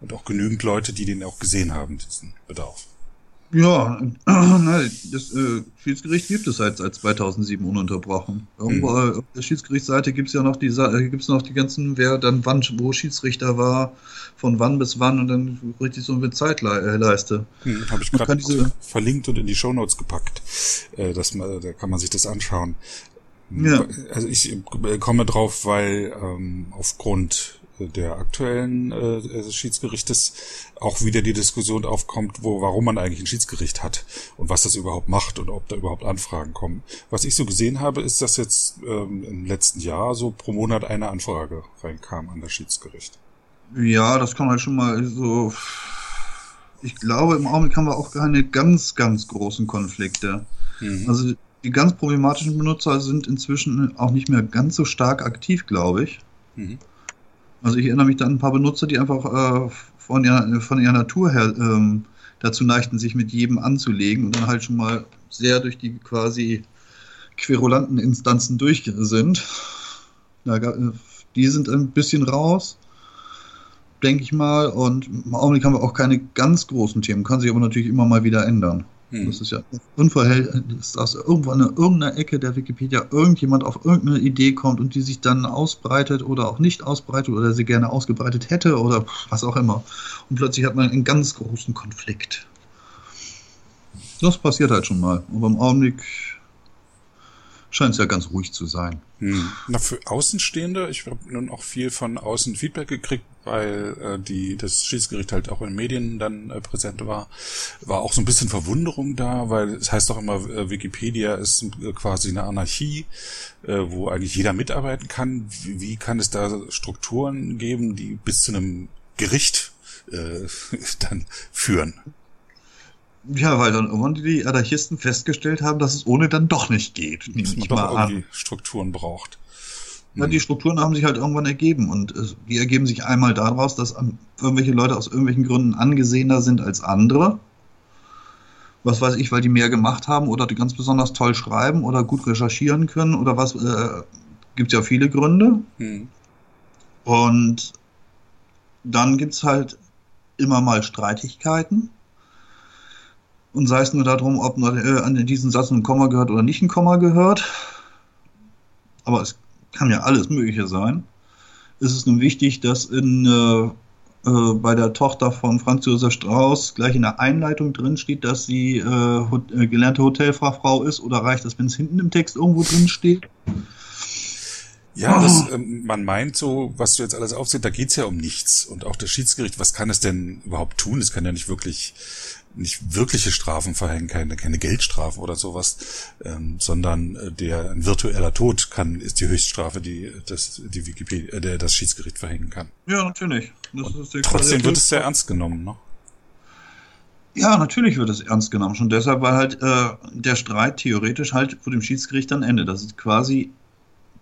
Und auch genügend Leute, die den auch gesehen haben, diesen Bedarf. Ja, nein, das äh, Schiedsgericht gibt es seit, seit 2007 ununterbrochen. Irgendwo mhm. auf der Schiedsgerichtsseite gibt es ja noch die, äh, gibt's noch die ganzen, wer dann wann, wo Schiedsrichter war, von wann bis wann und dann richtig so eine Zeitleiste. Hm, Habe ich gerade diese... verlinkt und in die Shownotes gepackt. Äh, das, da kann man sich das anschauen. Ja. Also ich komme drauf, weil ähm, aufgrund der aktuellen äh, Schiedsgerichtes auch wieder die Diskussion aufkommt, wo warum man eigentlich ein Schiedsgericht hat und was das überhaupt macht und ob da überhaupt Anfragen kommen. Was ich so gesehen habe, ist, dass jetzt ähm, im letzten Jahr so pro Monat eine Anfrage reinkam an das Schiedsgericht. Ja, das kann halt schon mal so. Ich glaube, im Augenblick haben wir auch keine ganz, ganz großen Konflikte. Mhm. Also die ganz problematischen Benutzer sind inzwischen auch nicht mehr ganz so stark aktiv, glaube ich. Mhm. Also ich erinnere mich da an ein paar Benutzer, die einfach äh, von, ihrer, von ihrer Natur her ähm, dazu neigten, sich mit jedem anzulegen und dann halt schon mal sehr durch die quasi querulanten Instanzen durch sind. Da, äh, die sind ein bisschen raus, denke ich mal. Und im Augenblick haben wir auch keine ganz großen Themen, kann sich aber natürlich immer mal wieder ändern. Hm. Das ist ja unverhältnis, dass irgendwo in irgendeiner Ecke der Wikipedia irgendjemand auf irgendeine Idee kommt und die sich dann ausbreitet oder auch nicht ausbreitet oder sie gerne ausgebreitet hätte oder was auch immer. Und plötzlich hat man einen ganz großen Konflikt. Das passiert halt schon mal. Aber im Augenblick scheint es ja ganz ruhig zu sein. Hm. Na, für Außenstehende, ich habe nun auch viel von außen Feedback gekriegt, weil äh, die das Schiedsgericht halt auch in den Medien dann äh, präsent war, war auch so ein bisschen Verwunderung da, weil es heißt doch immer, äh, Wikipedia ist äh, quasi eine Anarchie, äh, wo eigentlich jeder mitarbeiten kann. Wie, wie kann es da Strukturen geben, die bis zu einem Gericht äh, dann führen? Ja, weil dann irgendwann die Anarchisten festgestellt haben, dass es ohne dann doch nicht geht. Dass man doch irgendwie an. Strukturen braucht. Ja, die Strukturen haben sich halt irgendwann ergeben und die ergeben sich einmal daraus, dass irgendwelche Leute aus irgendwelchen Gründen angesehener sind als andere. Was weiß ich, weil die mehr gemacht haben oder die ganz besonders toll schreiben oder gut recherchieren können oder was. Äh, gibt ja viele Gründe. Hm. Und dann gibt es halt immer mal Streitigkeiten. Und sei es nur darum, ob äh, an diesen Satz ein Komma gehört oder nicht ein Komma gehört. aber es kann ja alles Mögliche sein, ist es nun wichtig, dass in, äh, äh, bei der Tochter von Franz Josef Strauß gleich in der Einleitung drin steht, dass sie äh, hot äh, gelernte Hotelfachfrau ist oder reicht das, wenn es hinten im Text irgendwo drin steht? Ja, das, ähm, man meint so, was du jetzt alles aufzählst, da geht's ja um nichts. Und auch das Schiedsgericht, was kann es denn überhaupt tun? Es kann ja nicht wirklich, nicht wirkliche Strafen verhängen, keine, keine Geldstrafe oder sowas, ähm, sondern äh, der ein virtueller Tod kann, ist die Höchststrafe, die das, die Wikipedia, äh, der das Schiedsgericht verhängen kann. Ja, natürlich. trotzdem wird es sehr ernst genommen, ne? Ja, natürlich wird es ernst genommen. Schon deshalb, weil halt äh, der Streit theoretisch halt vor dem Schiedsgericht dann endet. Das ist quasi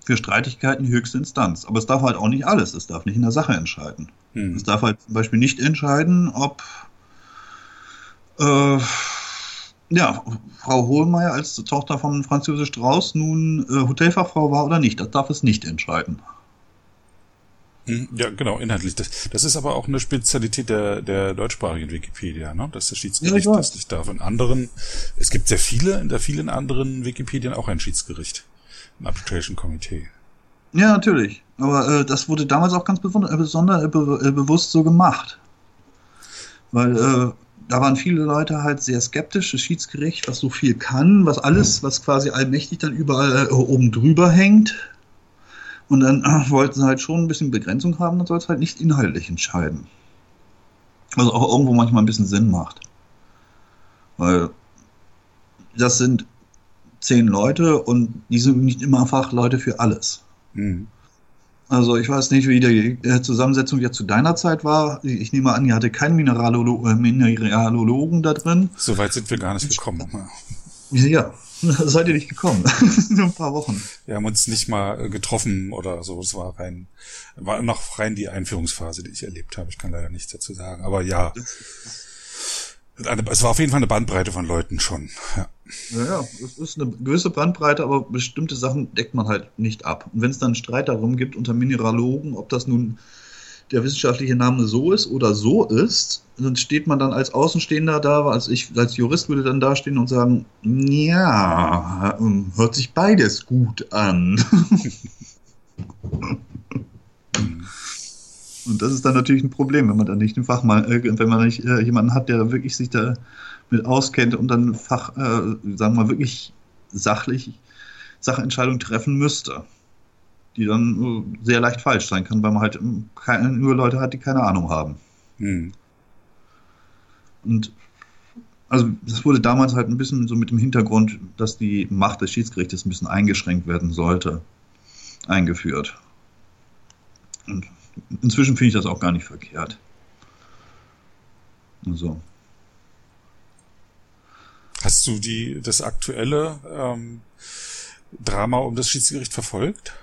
für Streitigkeiten die höchste Instanz. Aber es darf halt auch nicht alles. Es darf nicht in der Sache entscheiden. Hm. Es darf halt zum Beispiel nicht entscheiden, ob äh, ja, Frau Hohlmeier als Tochter von Franz Josef Strauß nun äh, Hotelfachfrau war oder nicht. Das darf es nicht entscheiden. Hm, ja, genau, inhaltlich. Das, das ist aber auch eine Spezialität der, der deutschsprachigen Wikipedia, ne? dass der Schiedsgericht ja, das nicht darf. In anderen, es gibt sehr viele, in der vielen anderen Wikipedien auch ein Schiedsgericht ein Arbitration Komitee. Ja, natürlich. Aber äh, das wurde damals auch ganz besonders, äh, äh, äh, bewusst so gemacht. Weil äh, da waren viele Leute halt sehr skeptisch, das Schiedsgericht, was so viel kann, was alles, was quasi allmächtig dann überall äh, oben drüber hängt. Und dann wollten sie halt schon ein bisschen Begrenzung haben, dann soll es halt nicht inhaltlich entscheiden. Was auch irgendwo manchmal ein bisschen Sinn macht. Weil das sind zehn Leute und die sind nicht immer Fachleute für alles. Mhm. Also ich weiß nicht, wie die äh, Zusammensetzung jetzt zu deiner Zeit war. Ich nehme an, ihr hatte keinen Mineralolo äh, Mineralogen da drin. Soweit sind wir gar nicht gekommen. Ja, seid ihr nicht gekommen. Nur ein paar Wochen. Wir haben uns nicht mal getroffen oder so. Es war rein, war noch rein die Einführungsphase, die ich erlebt habe. Ich kann leider nichts dazu sagen. Aber ja. Es war auf jeden Fall eine Bandbreite von Leuten schon. Ja. Naja, es ist eine gewisse Bandbreite, aber bestimmte Sachen deckt man halt nicht ab. Und wenn es dann einen Streit darum gibt unter Mineralogen, ob das nun der wissenschaftliche Name so ist oder so ist, dann steht man dann als Außenstehender da, also ich als Jurist würde dann dastehen und sagen, ja, ähm, hört sich beides gut an. und das ist dann natürlich ein Problem, wenn man dann nicht einen Fachmann, äh, wenn man nicht äh, jemanden hat, der wirklich sich da mit auskennt und dann Fach, äh, sagen wir mal, wirklich sachlich Sachentscheidungen treffen müsste. Die dann sehr leicht falsch sein kann, weil man halt keine, nur Leute hat, die keine Ahnung haben. Hm. Und also das wurde damals halt ein bisschen so mit dem Hintergrund, dass die Macht des Schiedsgerichtes ein bisschen eingeschränkt werden sollte, eingeführt. Und inzwischen finde ich das auch gar nicht verkehrt. So. Hast du die, das aktuelle ähm, Drama um das Schiedsgericht verfolgt?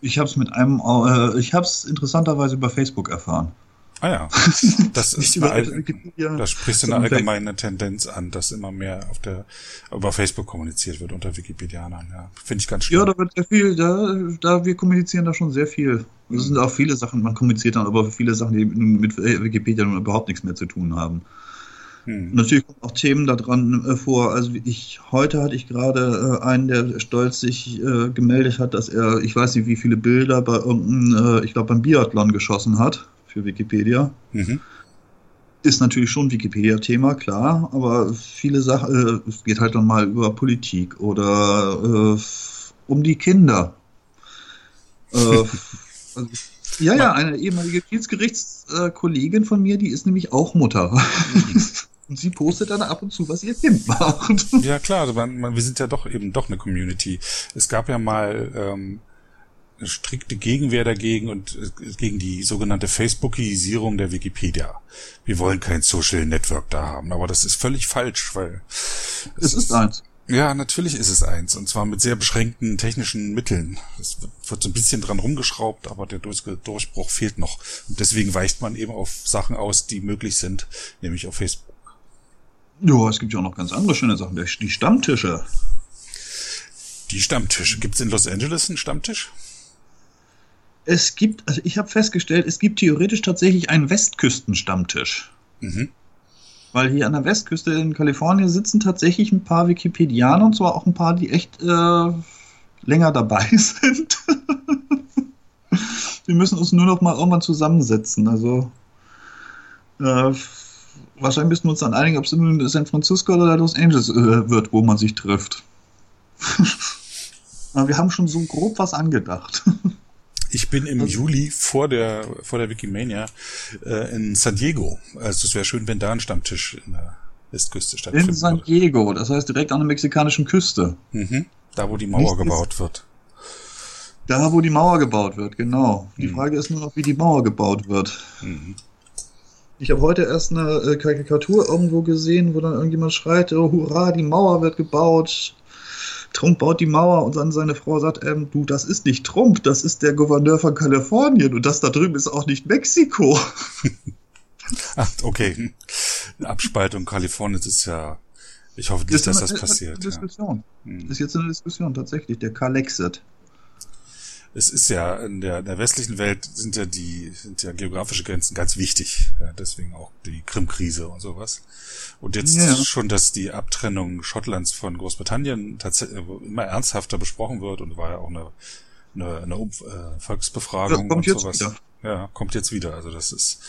Ich habe es mit einem, äh, ich habe es interessanterweise über Facebook erfahren. Ah ja, das ist eine, da sprichst du eine allgemeine Tendenz an, dass immer mehr auf der über Facebook kommuniziert wird unter Wikipedianern. Ja, finde ich ganz schön. Ja, da wird sehr viel, da, da wir kommunizieren da schon sehr viel. Es sind auch viele Sachen, man kommuniziert dann aber viele Sachen, die mit Wikipedia überhaupt nichts mehr zu tun haben. Hm. Natürlich kommen auch Themen da dran äh, vor. Also ich heute hatte ich gerade äh, einen, der stolz sich äh, gemeldet hat, dass er, ich weiß nicht, wie viele Bilder bei irgendeinem, äh, ich glaube beim Biathlon geschossen hat für Wikipedia. Mhm. Ist natürlich schon Wikipedia-Thema, klar, aber viele Sachen, äh, es geht halt dann mal über Politik oder äh, um die Kinder. also, ja, ja, eine ehemalige Schiedsgerichtskollegin von mir, die ist nämlich auch Mutter. Mhm. Und sie postet dann ab und zu, was ihr Kind macht. Ja, klar, also man, man, wir sind ja doch eben doch eine Community. Es gab ja mal ähm, strikte Gegenwehr dagegen und äh, gegen die sogenannte Facebookisierung der Wikipedia. Wir wollen kein Social Network da haben, aber das ist völlig falsch, weil es, es ist, ist eins. Ja, natürlich ist es eins. Und zwar mit sehr beschränkten technischen Mitteln. Es wird so ein bisschen dran rumgeschraubt, aber der Durchbruch fehlt noch. Und deswegen weicht man eben auf Sachen aus, die möglich sind, nämlich auf Facebook. Ja, es gibt ja auch noch ganz andere schöne Sachen. Die Stammtische. Die Stammtische. Gibt es in Los Angeles einen Stammtisch? Es gibt, also ich habe festgestellt, es gibt theoretisch tatsächlich einen Westküsten-Stammtisch. Mhm. Weil hier an der Westküste in Kalifornien sitzen tatsächlich ein paar Wikipedianer und zwar auch ein paar, die echt äh, länger dabei sind. wir müssen uns nur noch mal irgendwann zusammensetzen. Also äh, wahrscheinlich müssen wir uns dann einigen, ob es in San Francisco oder Los Angeles äh, wird, wo man sich trifft. Aber wir haben schon so grob was angedacht. Ich bin im also, Juli vor der vor der Wikimania äh, in San Diego. Also es wäre schön, wenn da ein Stammtisch in der Westküste stattfindet. In San Diego, das heißt direkt an der mexikanischen Küste. Mhm. Da, wo die Mauer Nicht gebaut wird. Da, wo die Mauer gebaut wird, genau. Die mhm. Frage ist nur noch, wie die Mauer gebaut wird. Mhm. Ich habe heute erst eine äh, Karikatur irgendwo gesehen, wo dann irgendjemand schreit, oh, hurra, die Mauer wird gebaut. Trump baut die Mauer und dann seine Frau sagt, ähm, du, das ist nicht Trump, das ist der Gouverneur von Kalifornien und das da drüben ist auch nicht Mexiko. Ach, okay. Abspaltung Kaliforniens ist ja, ich hoffe nicht, dass das passiert. Diskussion. Ja. Hm. ist jetzt eine Diskussion, tatsächlich, der Kalexit es ist ja in der, in der westlichen Welt sind ja die sind ja geografische Grenzen ganz wichtig. Ja, deswegen auch die Krim-Krise und sowas. Und jetzt ja. schon, dass die Abtrennung Schottlands von Großbritannien tatsächlich immer ernsthafter besprochen wird und war ja auch eine eine, eine äh, Volksbefragung und sowas. Wieder. Ja, kommt jetzt wieder. Also das ist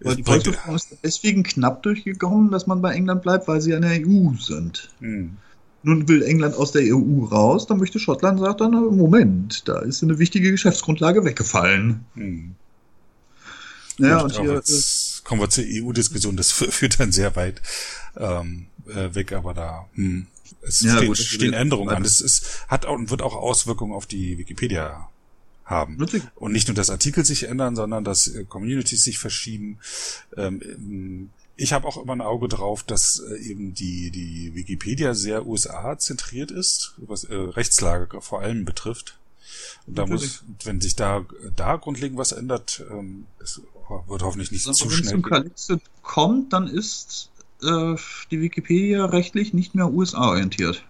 weil die Volksbefragung ist deswegen knapp durchgekommen, dass man bei England bleibt, weil sie in der EU sind. Hm. Nun will England aus der EU raus, dann möchte Schottland sagt dann, Moment, da ist eine wichtige Geschäftsgrundlage weggefallen. Hm. Ja, und, und hier jetzt kommen wir zur EU-Diskussion, das führt dann sehr weit ähm, äh, weg, aber da hm, es ja, stehen, gut, stehen Änderungen an. Das ist, hat auch, wird auch Auswirkungen auf die Wikipedia haben. Wirklich? Und nicht nur, dass Artikel sich ändern, sondern dass äh, Communities sich verschieben. Ähm, ich habe auch immer ein Auge drauf, dass äh, eben die, die Wikipedia sehr USA-zentriert ist, was äh, Rechtslage vor allem betrifft. Und da muss, wenn sich da, da grundlegend was ändert, ähm, es wird hoffentlich nicht also, zu schnell. Wenn es zum Kalixit kommt, dann ist äh, die Wikipedia rechtlich nicht mehr USA-orientiert.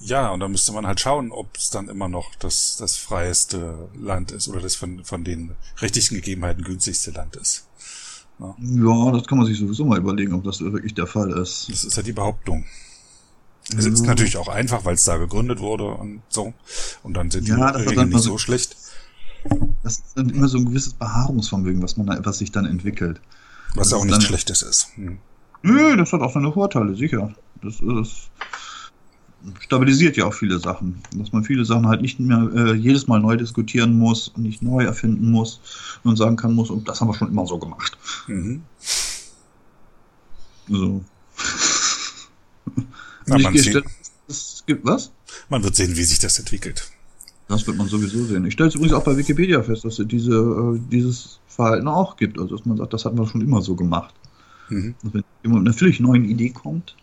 Ja, und da müsste man halt schauen, ob es dann immer noch das, das freieste Land ist oder das von, von den rechtlichen Gegebenheiten günstigste Land ist. Ja. ja, das kann man sich sowieso mal überlegen, ob das wirklich der Fall ist. Das ist ja die Behauptung. Es ist natürlich auch einfach, weil es da gegründet wurde und so. Und dann sind die ja, Regeln nicht so, so schlecht. Das ist dann immer so ein gewisses Beharrungsvermögen, was man da, was sich dann entwickelt. Was ja auch nichts Schlechtes ist. Hm. Nö, das hat auch seine Vorteile, sicher. Das ist, stabilisiert ja auch viele Sachen. Dass man viele Sachen halt nicht mehr äh, jedes Mal neu diskutieren muss und nicht neu erfinden muss und sagen kann muss, und das haben wir schon immer so gemacht. Mhm. So. Na, man sieht, es gibt was? Man wird sehen, wie sich das entwickelt. Das wird man sowieso sehen. Ich stelle es übrigens auch bei Wikipedia fest, dass es diese, äh, dieses Verhalten auch gibt. Also dass man sagt, das hat man schon immer so gemacht. Mhm. Also wenn jemand mit einer völlig neuen Idee kommt,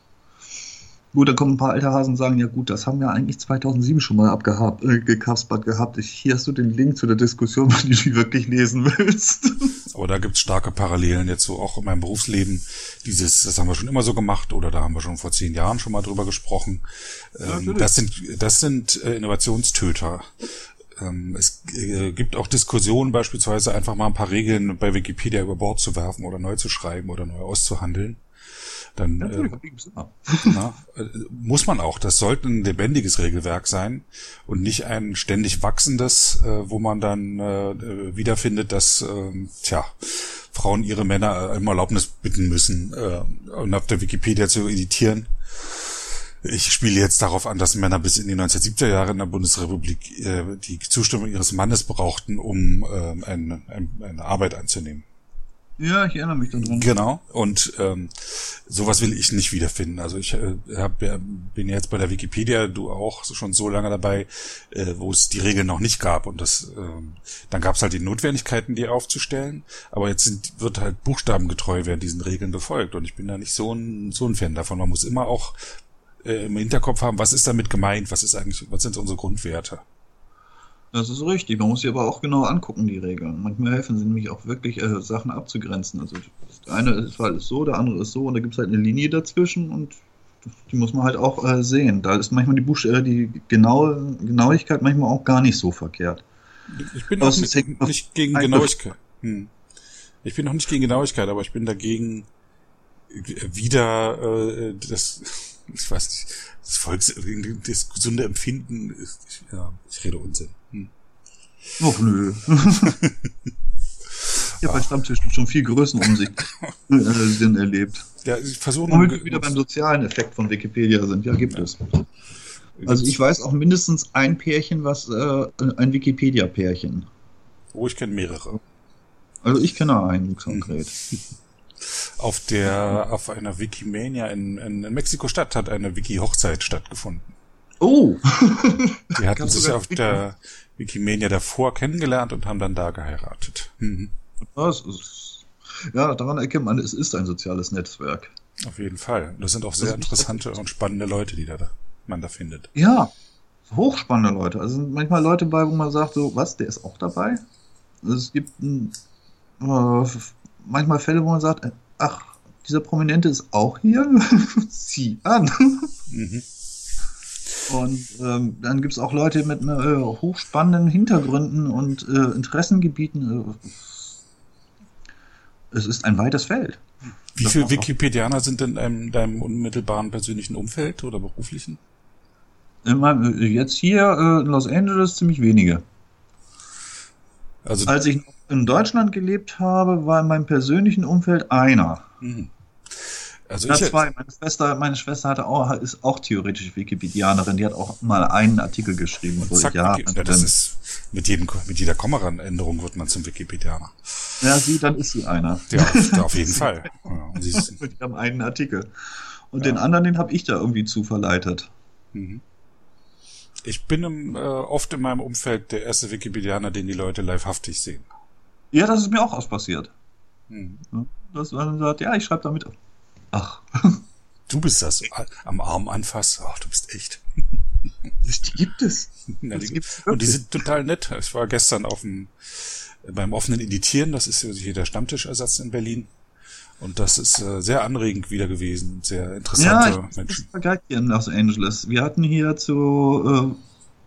Gut, da kommen ein paar alte Hasen und sagen, ja gut, das haben wir eigentlich 2007 schon mal abgehabt, äh, gekaspert gehabt. Ich, hier hast du den Link zu der Diskussion, wenn du die wirklich lesen willst. Aber da gibt's starke Parallelen jetzt so auch in meinem Berufsleben. Dieses, das haben wir schon immer so gemacht oder da haben wir schon vor zehn Jahren schon mal drüber gesprochen. Ähm, das sind, das sind äh, Innovationstöter. Ähm, es äh, gibt auch Diskussionen, beispielsweise einfach mal ein paar Regeln bei Wikipedia über Bord zu werfen oder neu zu schreiben oder neu auszuhandeln dann äh, na, äh, muss man auch. Das sollte ein lebendiges Regelwerk sein und nicht ein ständig wachsendes, äh, wo man dann äh, wiederfindet, dass äh, tja, Frauen ihre Männer äh, um Erlaubnis bitten müssen, äh, und auf der Wikipedia zu editieren. Ich spiele jetzt darauf an, dass Männer bis in die 1970er Jahre in der Bundesrepublik äh, die Zustimmung ihres Mannes brauchten, um äh, ein, ein, eine Arbeit anzunehmen. Ja, ich erinnere mich daran. Genau. Und ähm, sowas will ich nicht wiederfinden. Also ich äh, hab, bin jetzt bei der Wikipedia, du auch schon so lange dabei, äh, wo es die Regeln noch nicht gab. Und das, ähm, dann gab es halt die Notwendigkeiten, die aufzustellen. Aber jetzt sind, wird halt buchstabengetreu werden diesen Regeln befolgt. Und ich bin da nicht so ein, so ein Fan davon. Man muss immer auch äh, im Hinterkopf haben, was ist damit gemeint? Was ist eigentlich, was sind unsere Grundwerte? Das ist richtig. Man muss sie aber auch genau angucken, die Regeln. Manchmal helfen sie nämlich auch wirklich, äh, Sachen abzugrenzen. Also der eine ist so, der andere ist so und da gibt es halt eine Linie dazwischen und die muss man halt auch äh, sehen. Da ist manchmal die, Buch äh, die genaue Genauigkeit manchmal auch gar nicht so verkehrt. Ich bin auch nicht, nicht gegen Genauigkeit. Hm. Ich bin noch nicht gegen Genauigkeit, aber ich bin dagegen wieder äh, das ich weiß nicht, das Volks, das gesunde Empfinden, ist, ja, ich rede Unsinn. Och nö. ich habe bei Stammtischen schon viel Größenumsicht äh, Sinn erlebt. Ja, ich versuche Womit wir wieder beim sozialen Effekt von Wikipedia sind. Ja, gibt ja. es. Also ich weiß auch mindestens ein Pärchen, was äh, ein Wikipedia-Pärchen. Oh, ich kenne mehrere. Also ich kenne einen konkret. Auf der, auf einer Wikimania in, in, in Mexiko-Stadt hat eine Wiki-Hochzeit stattgefunden. Oh! Die hatten sich auf der Wikimania davor kennengelernt und haben dann da geheiratet. Mhm. Das ist, ja, daran erkennt man, es ist ein soziales Netzwerk. Auf jeden Fall. Das sind auch sehr interessante und spannende Leute, die da, man da findet. Ja, hochspannende Leute. Also sind manchmal Leute bei, wo man sagt, so, was, der ist auch dabei? Also es gibt ein, äh, manchmal Fälle, wo man sagt, ach, dieser Prominente ist auch hier. Sieh an. Mhm. Und ähm, dann gibt es auch Leute mit äh, hochspannenden Hintergründen und äh, Interessengebieten. Äh, es ist ein weites Feld. Wie viele Wikipedianer sind denn in deinem unmittelbaren persönlichen Umfeld oder beruflichen? Meinem, jetzt hier äh, in Los Angeles ziemlich wenige. Also, Als ich in Deutschland gelebt habe, war in meinem persönlichen Umfeld einer. Mhm. Also ja, zwei. Meine Schwester, meine Schwester hatte auch, ist auch theoretisch Wikipedianerin. Die hat auch mal einen Artikel geschrieben. Und zack, ja, ja, das ist mit, jedem, mit jeder Kommaran-Änderung wird man zum Wikipedianer. Ja, sie, dann ist sie einer. Ja, auf, jeden Fall. Ja, sie ist, die haben einen Artikel. Und ja. den anderen, den habe ich da irgendwie zu verleitet. Mhm. Ich bin im, äh, oft in meinem Umfeld der erste Wikipedianer, den die Leute livehaftig sehen. Ja, das ist mir auch aus passiert. Hm. Dass man sagt, ja, ich schreibe da mit. Ach. Du bist das am Arm anfassen. Ach, du bist echt. Die gibt es. Ja, die, und die sind total nett. Ich war gestern auf dem, beim offenen Editieren, das ist hier der Stammtischersatz in Berlin. Und das ist äh, sehr anregend wieder gewesen, sehr interessante ja, ich, Menschen. Das war hier in Los Angeles. Wir hatten hier zu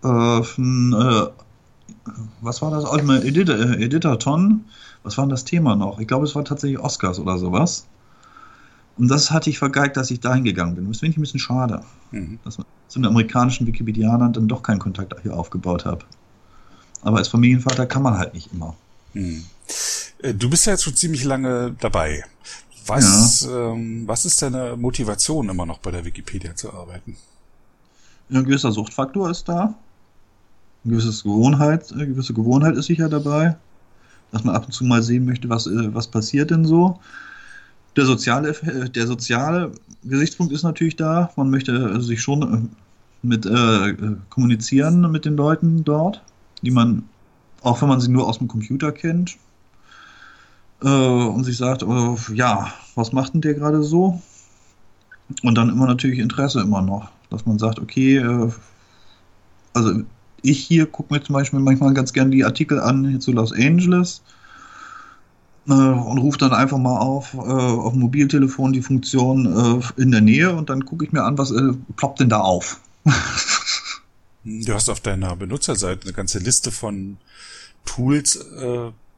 äh, äh, von, äh, was war das? Ultimate Editor, äh, Editor-Ton. Was war denn das Thema noch? Ich glaube, es war tatsächlich Oscars oder sowas. Und das hatte ich vergeigt, dass ich dahin gegangen bin. Das finde ich ein bisschen schade, mhm. dass man zu den amerikanischen Wikipedianern dann doch keinen Kontakt hier aufgebaut habe. Aber als Familienvater kann man halt nicht immer. Mhm. Äh, du bist ja jetzt schon ziemlich lange dabei. Was, ja. ähm, was ist deine Motivation, immer noch bei der Wikipedia zu arbeiten? Ein gewisser Suchtfaktor ist da. Eine gewisse Gewohnheit, eine gewisse Gewohnheit ist sicher dabei. Dass man ab und zu mal sehen möchte, was, äh, was passiert denn so. Der soziale, äh, der soziale Gesichtspunkt ist natürlich da. Man möchte sich schon mit äh, kommunizieren mit den Leuten dort, die man, auch wenn man sie nur aus dem Computer kennt, äh, und sich sagt, äh, ja, was macht denn der gerade so? Und dann immer natürlich Interesse immer noch, dass man sagt, okay, äh, also ich hier gucke mir zum Beispiel manchmal ganz gern die Artikel an hier zu Los Angeles äh, und rufe dann einfach mal auf äh, auf dem Mobiltelefon die Funktion äh, in der Nähe und dann gucke ich mir an, was ploppt denn da auf. du hast auf deiner Benutzerseite eine ganze Liste von Tools,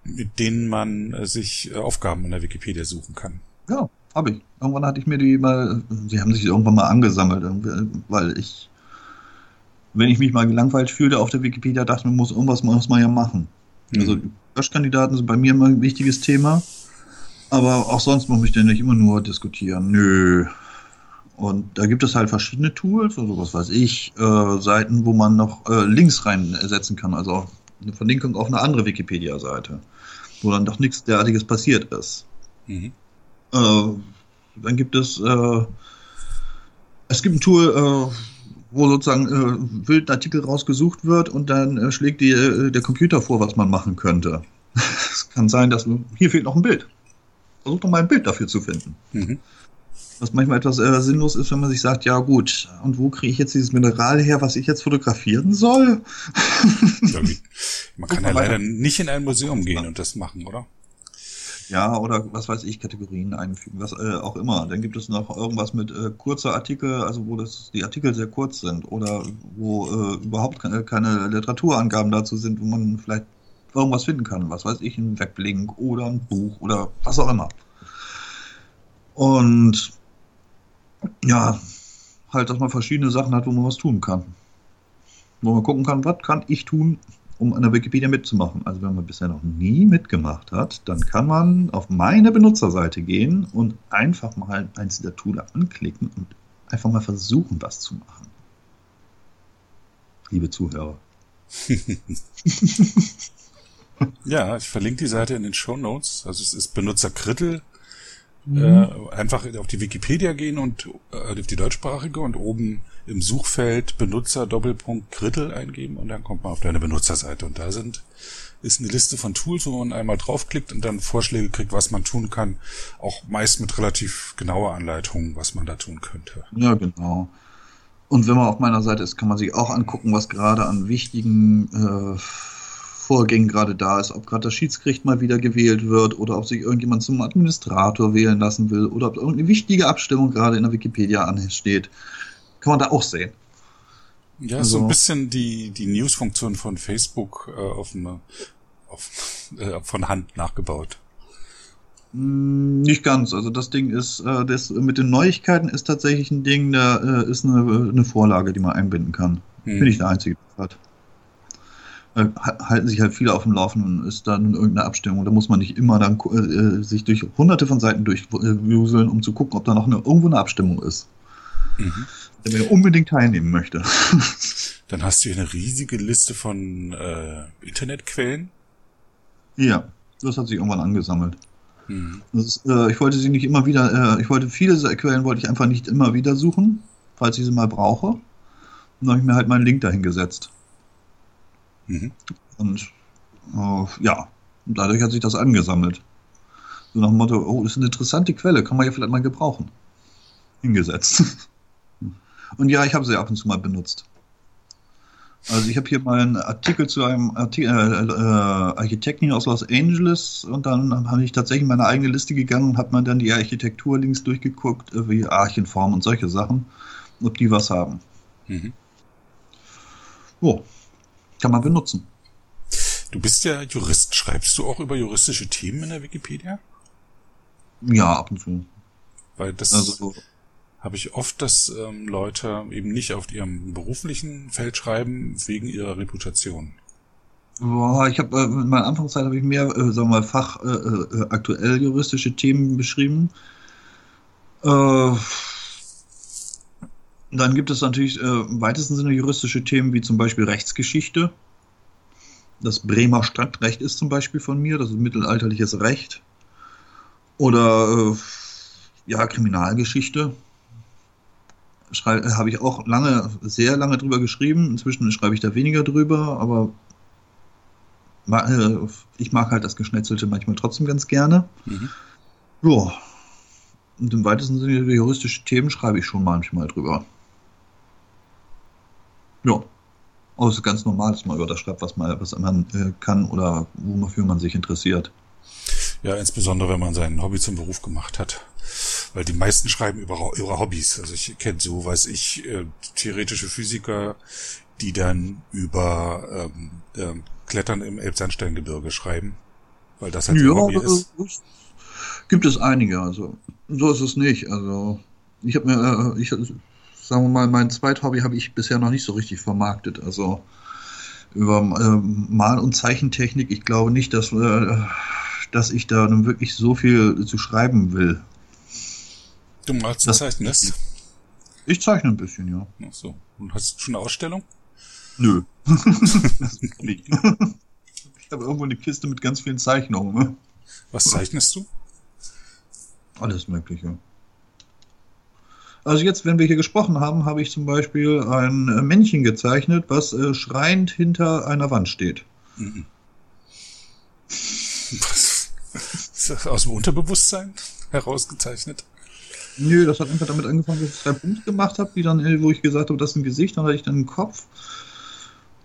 mit denen man äh, sich äh, Aufgaben in der Wikipedia suchen kann. Ja, habe ich. Irgendwann hatte ich mir die mal, sie haben sich irgendwann mal angesammelt, weil ich, wenn ich mich mal gelangweilt fühlte auf der Wikipedia, dachte man muss irgendwas muss man ja machen. Mhm. Also Löschkandidaten sind bei mir immer ein wichtiges Thema, aber auch sonst muss ich denn nicht immer nur diskutieren. Nö. Und da gibt es halt verschiedene Tools, also was weiß ich, äh, Seiten, wo man noch äh, Links reinsetzen kann, also eine Verlinkung auf eine andere Wikipedia-Seite, wo dann doch nichts derartiges passiert ist. Mhm. Äh, dann gibt es, äh, es gibt ein Tool, äh, wo sozusagen äh, wild ein Artikel rausgesucht wird und dann äh, schlägt die, äh, der Computer vor, was man machen könnte. es kann sein, dass hier fehlt noch ein Bild. Versuch doch mal ein Bild dafür zu finden. Mhm. Was manchmal etwas äh, sinnlos ist, wenn man sich sagt, ja gut, und wo kriege ich jetzt dieses Mineral her, was ich jetzt fotografieren soll? man kann ja leider nicht in ein Museum gehen und das machen, oder? Ja, oder was weiß ich, Kategorien einfügen, was äh, auch immer. Dann gibt es noch irgendwas mit äh, kurzer Artikel, also wo das, die Artikel sehr kurz sind oder wo äh, überhaupt keine, keine Literaturangaben dazu sind, wo man vielleicht irgendwas finden kann. Was weiß ich, ein Weblink oder ein Buch oder was auch immer. Und ja, halt, dass man verschiedene Sachen hat, wo man was tun kann. Wo man gucken kann, was kann ich tun, um an der Wikipedia mitzumachen. Also wenn man bisher noch nie mitgemacht hat, dann kann man auf meine Benutzerseite gehen und einfach mal eins dieser Tools anklicken und einfach mal versuchen, was zu machen. Liebe Zuhörer. ja, ich verlinke die Seite in den Show Notes. Also es ist Benutzer Krittel Mhm. Äh, einfach auf die Wikipedia gehen und äh, auf die deutschsprachige und oben im Suchfeld Benutzer Doppelpunkt Krittel eingeben und dann kommt man auf deine Benutzerseite und da sind ist eine Liste von Tools, wo man einmal draufklickt und dann Vorschläge kriegt, was man tun kann, auch meist mit relativ genauer Anleitung, was man da tun könnte. Ja, genau. Und wenn man auf meiner Seite ist, kann man sich auch angucken, was gerade an wichtigen äh, Vorgängen gerade da ist, ob gerade das Schiedsgericht mal wieder gewählt wird oder ob sich irgendjemand zum Administrator wählen lassen will oder ob irgendeine wichtige Abstimmung gerade in der Wikipedia ansteht. Kann man da auch sehen. Ja, also, so ein bisschen die, die News-Funktion von Facebook äh, auf eine, auf, äh, von Hand nachgebaut. Hm, nicht ganz. Also das Ding ist, äh, das mit den Neuigkeiten ist tatsächlich ein Ding, da äh, ist eine, eine Vorlage, die man einbinden kann. Hm. Bin ich der Einzige, der das hat. Äh, halten sich halt viele auf dem Laufenden, ist dann irgendeine Abstimmung. Da muss man nicht immer dann äh, sich durch hunderte von Seiten durchwuseln, um zu gucken, ob da noch eine, irgendwo eine Abstimmung ist. Mhm. Wenn man unbedingt teilnehmen möchte. Dann hast du hier eine riesige Liste von äh, Internetquellen. Ja, das hat sich irgendwann angesammelt. Mhm. Ist, äh, ich wollte sie nicht immer wieder, äh, ich wollte viele Quellen wollte ich einfach nicht immer wieder suchen, falls ich sie mal brauche. Und dann habe ich mir halt meinen Link dahin gesetzt. Mhm. Und äh, ja, dadurch hat sich das angesammelt. So nach dem Motto, oh, das ist eine interessante Quelle, kann man ja vielleicht mal gebrauchen. Hingesetzt. Und ja, ich habe sie ab und zu mal benutzt. Also ich habe hier mal einen Artikel zu einem Artikel, äh, äh, Architekten aus Los Angeles und dann habe ich tatsächlich meine eigene Liste gegangen und habe mir dann die Architekturlinks durchgeguckt, äh, wie Archenform und solche Sachen, ob die was haben. Mhm. Oh, kann man benutzen. Du bist ja Jurist. Schreibst du auch über juristische Themen in der Wikipedia? Ja, ab und zu. Weil das also, habe ich oft, dass ähm, Leute eben nicht auf ihrem beruflichen Feld schreiben, wegen ihrer Reputation. Boah, ich habe äh, in meiner Anfangszeit habe ich mehr, äh, sagen wir mal, fach äh, äh, aktuell juristische Themen beschrieben. Äh, dann gibt es natürlich äh, im weitesten Sinne juristische Themen wie zum Beispiel Rechtsgeschichte. Das Bremer Stadtrecht ist zum Beispiel von mir, das ist mittelalterliches Recht. Oder äh, ja, Kriminalgeschichte. Habe ich auch lange, sehr lange drüber geschrieben. Inzwischen schreibe ich da weniger drüber, aber äh, ich mag halt das Geschnetzelte manchmal trotzdem ganz gerne. Mhm. Ja. Und im weitesten Sinne juristische Themen schreibe ich schon manchmal drüber. Ja. Aber es ist ganz normal, dass man über das schreibt, was man, was man äh, kann oder wofür man sich interessiert. Ja, insbesondere wenn man sein Hobby zum Beruf gemacht hat. Weil die meisten schreiben über ihre Hobbys. Also ich kenne so, weiß ich, äh, theoretische Physiker, die dann über ähm, ähm, Klettern im Elbsandsteingebirge schreiben. Weil das halt ja, ihr Hobby ist. Gibt es einige, also so ist es nicht. Also ich habe mir, äh, ich sagen wir mal, mein Zweithobby habe ich bisher noch nicht so richtig vermarktet. Also über äh, Mal- und Zeichentechnik, ich glaube nicht, dass, äh, dass ich da nun wirklich so viel zu schreiben will. Du malst und zeichnest? Ich zeichne ein bisschen, ja. Ach so. Und hast du schon eine Ausstellung? Nö. ich habe irgendwo eine Kiste mit ganz vielen Zeichnungen. Ne? Was zeichnest du? Alles Mögliche. Also jetzt, wenn wir hier gesprochen haben, habe ich zum Beispiel ein Männchen gezeichnet, was äh, schreiend hinter einer Wand steht. Mhm. Was? Ist das aus dem Unterbewusstsein herausgezeichnet? Nö, das hat einfach damit angefangen, dass ich drei Punkte gemacht habe, die dann, äh, wo ich gesagt habe, das ist ein Gesicht, dann hatte ich dann einen Kopf.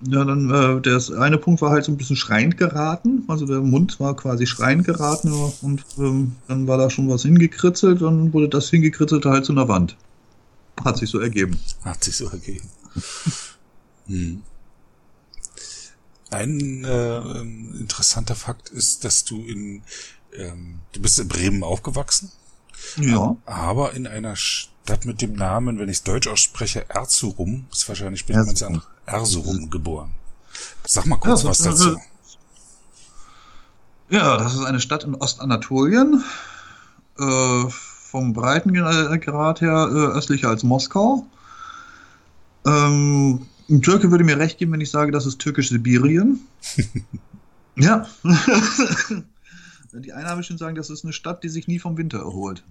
Ja, dann äh, der eine Punkt war halt so ein bisschen schreiend geraten, also der Mund war quasi schreiend geraten und ähm, dann war da schon was hingekritzelt, dann wurde das hingekritzelte halt zu einer Wand. Hat sich so ergeben. Hat sich so ergeben. hm. Ein äh, interessanter Fakt ist, dass du in ähm, du bist in Bremen aufgewachsen Ja. Aber in einer Stadt mit dem Namen, wenn ich es deutsch ausspreche, Erzurum, ist wahrscheinlich spricht man es an Erzurum geboren. Sag mal kurz ja, was dazu. Ja, das ist eine Stadt in Ostanatolien. Äh, vom Breitengrad her äh, östlicher als Moskau. Ähm, ein Türke würde mir recht geben, wenn ich sage, das ist türkisch-Sibirien. ja. die Einheimischen sagen, das ist eine Stadt, die sich nie vom Winter erholt.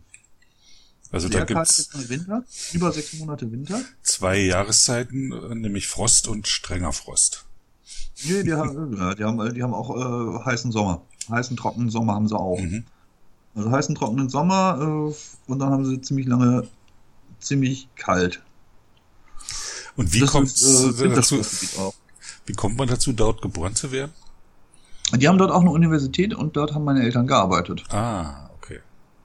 Also Sehr da gibt's Winter, über sechs Monate Winter. Zwei Jahreszeiten, nämlich Frost und strenger Frost. Nee, die haben, die haben, die haben auch äh, heißen Sommer. Heißen, trockenen Sommer haben sie auch. Mhm. Also heißen, trockenen Sommer äh, und dann haben sie ziemlich lange, ziemlich kalt. Und wie kommt äh, dazu? Wie kommt man dazu, dort geboren zu werden? Die haben dort auch eine Universität und dort haben meine Eltern gearbeitet. Ah, okay.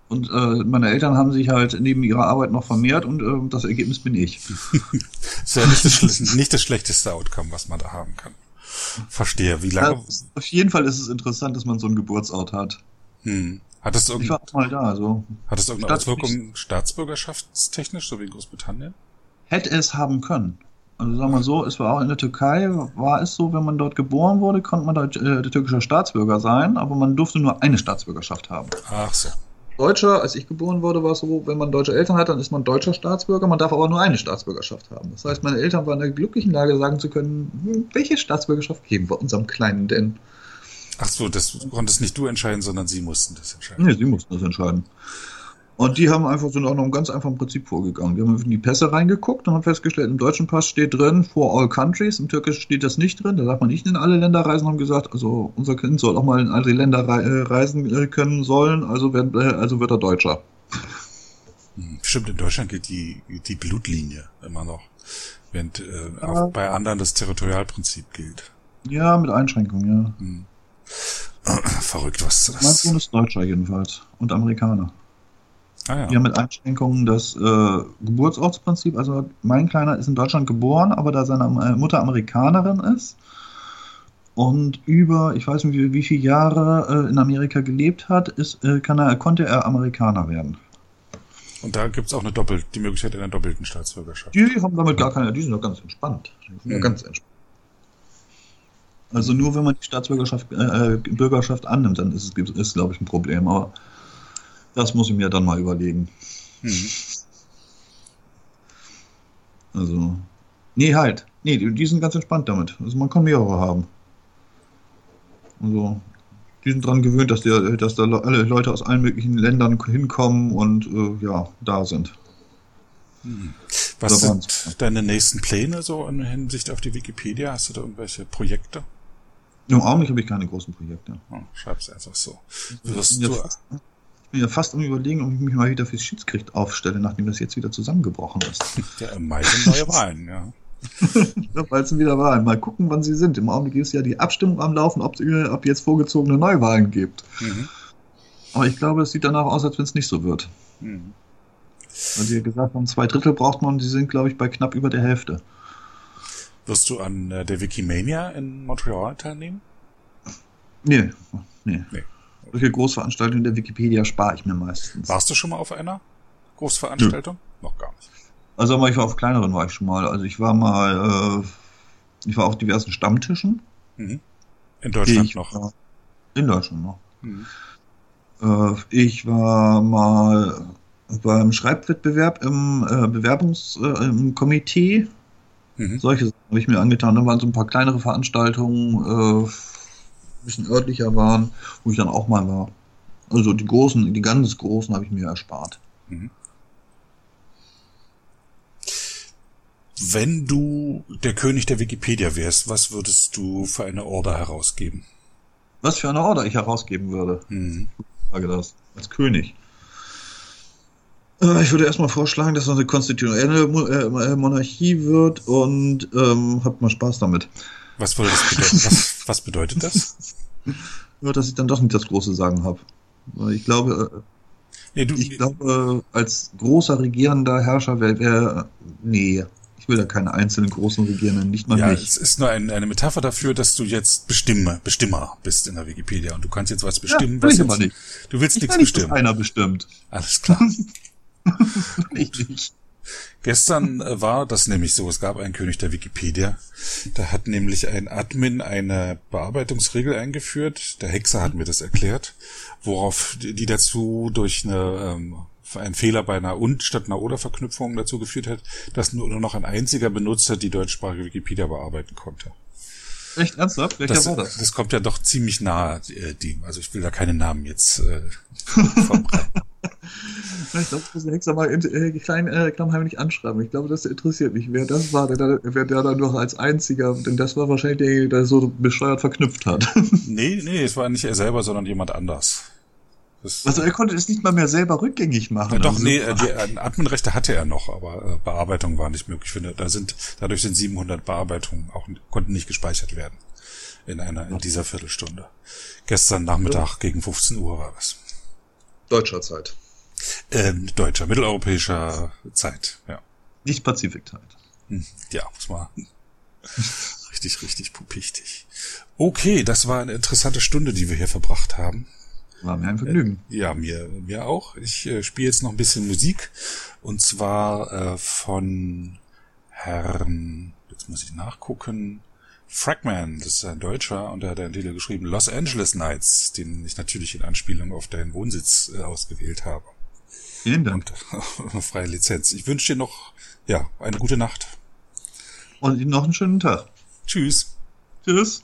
Und äh, meine Eltern haben sich halt neben ihrer Arbeit noch vermehrt und äh, das Ergebnis bin ich. ist ja nicht das, nicht das schlechteste Outcome, was man da haben kann. Verstehe. Wie lange? Ja, auf jeden Fall ist es interessant, dass man so einen Geburtsort hat. Hm. Hat das ich war auch mal da, also. Hat das irgendeine Auswirkung staatsbürgerschaftstechnisch, so wie in Großbritannien? Hätte es haben können. Also sagen wir so, es war auch in der Türkei, war es so, wenn man dort geboren wurde, konnte man dort äh, türkischer Staatsbürger sein, aber man durfte nur eine Staatsbürgerschaft haben. Ach so. Deutscher, als ich geboren wurde, war es so, wenn man deutsche Eltern hat, dann ist man deutscher Staatsbürger, man darf aber nur eine Staatsbürgerschaft haben. Das heißt, meine Eltern waren in der glücklichen Lage, sagen zu können, hm, welche Staatsbürgerschaft geben wir unserem Kleinen denn? Ach so, das konntest nicht du entscheiden, sondern sie mussten das entscheiden. Nee, sie mussten das entscheiden. Und die haben einfach so nach einem ganz einfachen Prinzip vorgegangen. Die haben in die Pässe reingeguckt und haben festgestellt, im deutschen Pass steht drin, for all countries, im türkischen steht das nicht drin, da darf man nicht in alle Länder reisen, haben gesagt, also unser Kind soll auch mal in andere Länder äh, reisen äh, können sollen, also wird, äh, also wird er Deutscher. Hm, stimmt, in Deutschland gilt die, die Blutlinie immer noch, während äh, ja. bei anderen das Territorialprinzip gilt. Ja, mit Einschränkungen, ja. Hm. Verrückt, was das Mein Sohn ist Deutscher jedenfalls und Amerikaner. Ah, ja. Wir haben mit Einschränkungen das äh, Geburtsortsprinzip. Also mein Kleiner ist in Deutschland geboren, aber da seine Mutter Amerikanerin ist und über, ich weiß nicht wie, wie viele Jahre äh, in Amerika gelebt hat, ist, äh, er, konnte er Amerikaner werden. Und da gibt es auch eine Doppel die Möglichkeit einer doppelten Staatsbürgerschaft. Die haben damit gar keine, die sind doch ganz entspannt. Mhm. ganz entspannt. Also nur wenn man die Staatsbürgerschaft äh, äh Bürgerschaft annimmt, dann ist es, ist, glaube ich, ein Problem. Aber das muss ich mir dann mal überlegen. Mhm. Also, nee, halt. Nee, die, die, sind ganz entspannt damit. Also man kann mehrere haben. Also, die sind daran gewöhnt, dass, der, dass da alle Leute aus allen möglichen Ländern hinkommen und äh, ja, da sind. Mhm. Was sind deine nächsten Pläne so in Hinsicht auf die Wikipedia? Hast du da irgendwelche Projekte? Im Augenblick habe ich keine großen Projekte. Oh, schreib's einfach so. Wirst du, bin ja fast am überlegen, ob ich mich mal wieder fürs Schiedsgericht aufstelle, nachdem das jetzt wieder zusammengebrochen ist. Ja, meistens neue Wahlen, ja. ja, bald sind wieder Wahlen. Mal gucken, wann sie sind. Im Augenblick ist ja die Abstimmung am Laufen, ob es ab jetzt vorgezogene Neuwahlen gibt. Mhm. Aber ich glaube, es sieht danach aus, als wenn es nicht so wird. Mhm. Weil sie ja gesagt haben, zwei Drittel braucht man und sie sind, glaube ich, bei knapp über der Hälfte. Wirst du an äh, der Wikimania in Montreal teilnehmen? Nee, nee. nee. Solche Großveranstaltungen der Wikipedia spare ich mir meistens. Warst du schon mal auf einer Großveranstaltung? Nö. Noch gar nicht. Also aber ich war auf kleineren war ich schon mal. Also ich war mal, äh, ich war auf diversen Stammtischen. Mhm. In Deutschland noch. War, in Deutschland noch. Mhm. Äh, ich war mal beim Schreibwettbewerb im äh, Bewerbungskomitee. Äh, mhm. Solche Sachen habe ich mir angetan. Da waren so ein paar kleinere Veranstaltungen. Äh, bisschen örtlicher waren, wo ich dann auch mal war. Also die großen, die ganz großen habe ich mir erspart. Mhm. Wenn du der König der Wikipedia wärst, was würdest du für eine Order herausgeben? Was für eine Order ich herausgeben würde? Mhm. Ich frage das. Als König. Äh, ich würde erstmal vorschlagen, dass es eine konstitutionelle äh, Monarchie wird und ähm, habt mal Spaß damit. Was, würde das bedeuten? was, bedeutet das? Nur, dass ich dann doch nicht das große Sagen habe. Ich glaube, äh, nee, du, ich glaube, als großer regierender Herrscher wäre, wär, nee, ich will da keine einzelnen großen Regierenden, nicht mal ja, mich. es ist nur ein, eine Metapher dafür, dass du jetzt Bestimme, Bestimmer bist in der Wikipedia und du kannst jetzt was bestimmen. Ja, was jetzt, nicht. Du willst Ich nichts nicht, bestimmen. einer bestimmt. Alles klar. Ich nicht. Gestern äh, war das nämlich so, es gab einen König der Wikipedia. Da hat nämlich ein Admin eine Bearbeitungsregel eingeführt. Der Hexer hat mir das erklärt, worauf die dazu durch eine, ähm, einen Fehler bei einer und statt einer oder Verknüpfung dazu geführt hat, dass nur noch ein einziger Benutzer die deutschsprachige Wikipedia bearbeiten konnte. Echt ernsthaft? Welcher Das, war das? das kommt ja doch ziemlich nahe äh, dem. Also ich will da keine Namen jetzt äh, verbreiten. Ich glaube, ich muss den Hexer mal in, äh, klein, äh, klammheimlich anschreiben. Ich glaube, das interessiert mich. Wer das war, der, da- wer der dann noch als einziger, denn das war wahrscheinlich der, der so bescheuert verknüpft hat. Nee, nee, es war nicht er selber, sondern jemand anders. Das, Also er konnte es nicht mal mehr selber rückgängig machen. Ja, doch, also, nee, äh, die äh, Adminrechte hatte er noch, aber äh, Bearbeitung war nicht möglich. Ich finde, da sind, dadurch sind 700 Bearbeitungen auch, konnten nicht gespeichert werden. In einer, in dieser Viertelstunde. Gestern Nachmittag gegen 15 Uhr war das. Deutscher Zeit. Ähm, deutscher, mitteleuropäischer Zeit, ja. Nicht Pazifikzeit. Hm, Ja, muss man. richtig, richtig pupichtig. Okay, das war eine interessante Stunde, die wir hier verbracht haben. War mir ein Vergnügen. Ja, mir, mir auch. Ich äh, spiele jetzt noch ein bisschen Musik. Und zwar äh, von Herrn, jetzt muss ich nachgucken, Fragman, das ist ein Deutscher, und er hat einen Titel geschrieben, Los Angeles Nights, den ich natürlich in Anspielung auf deinen Wohnsitz äh, ausgewählt habe. Vielen Dank. Und freie Lizenz. Ich wünsche dir noch, ja, eine gute Nacht. Und Ihnen noch einen schönen Tag. Tschüss. Tschüss.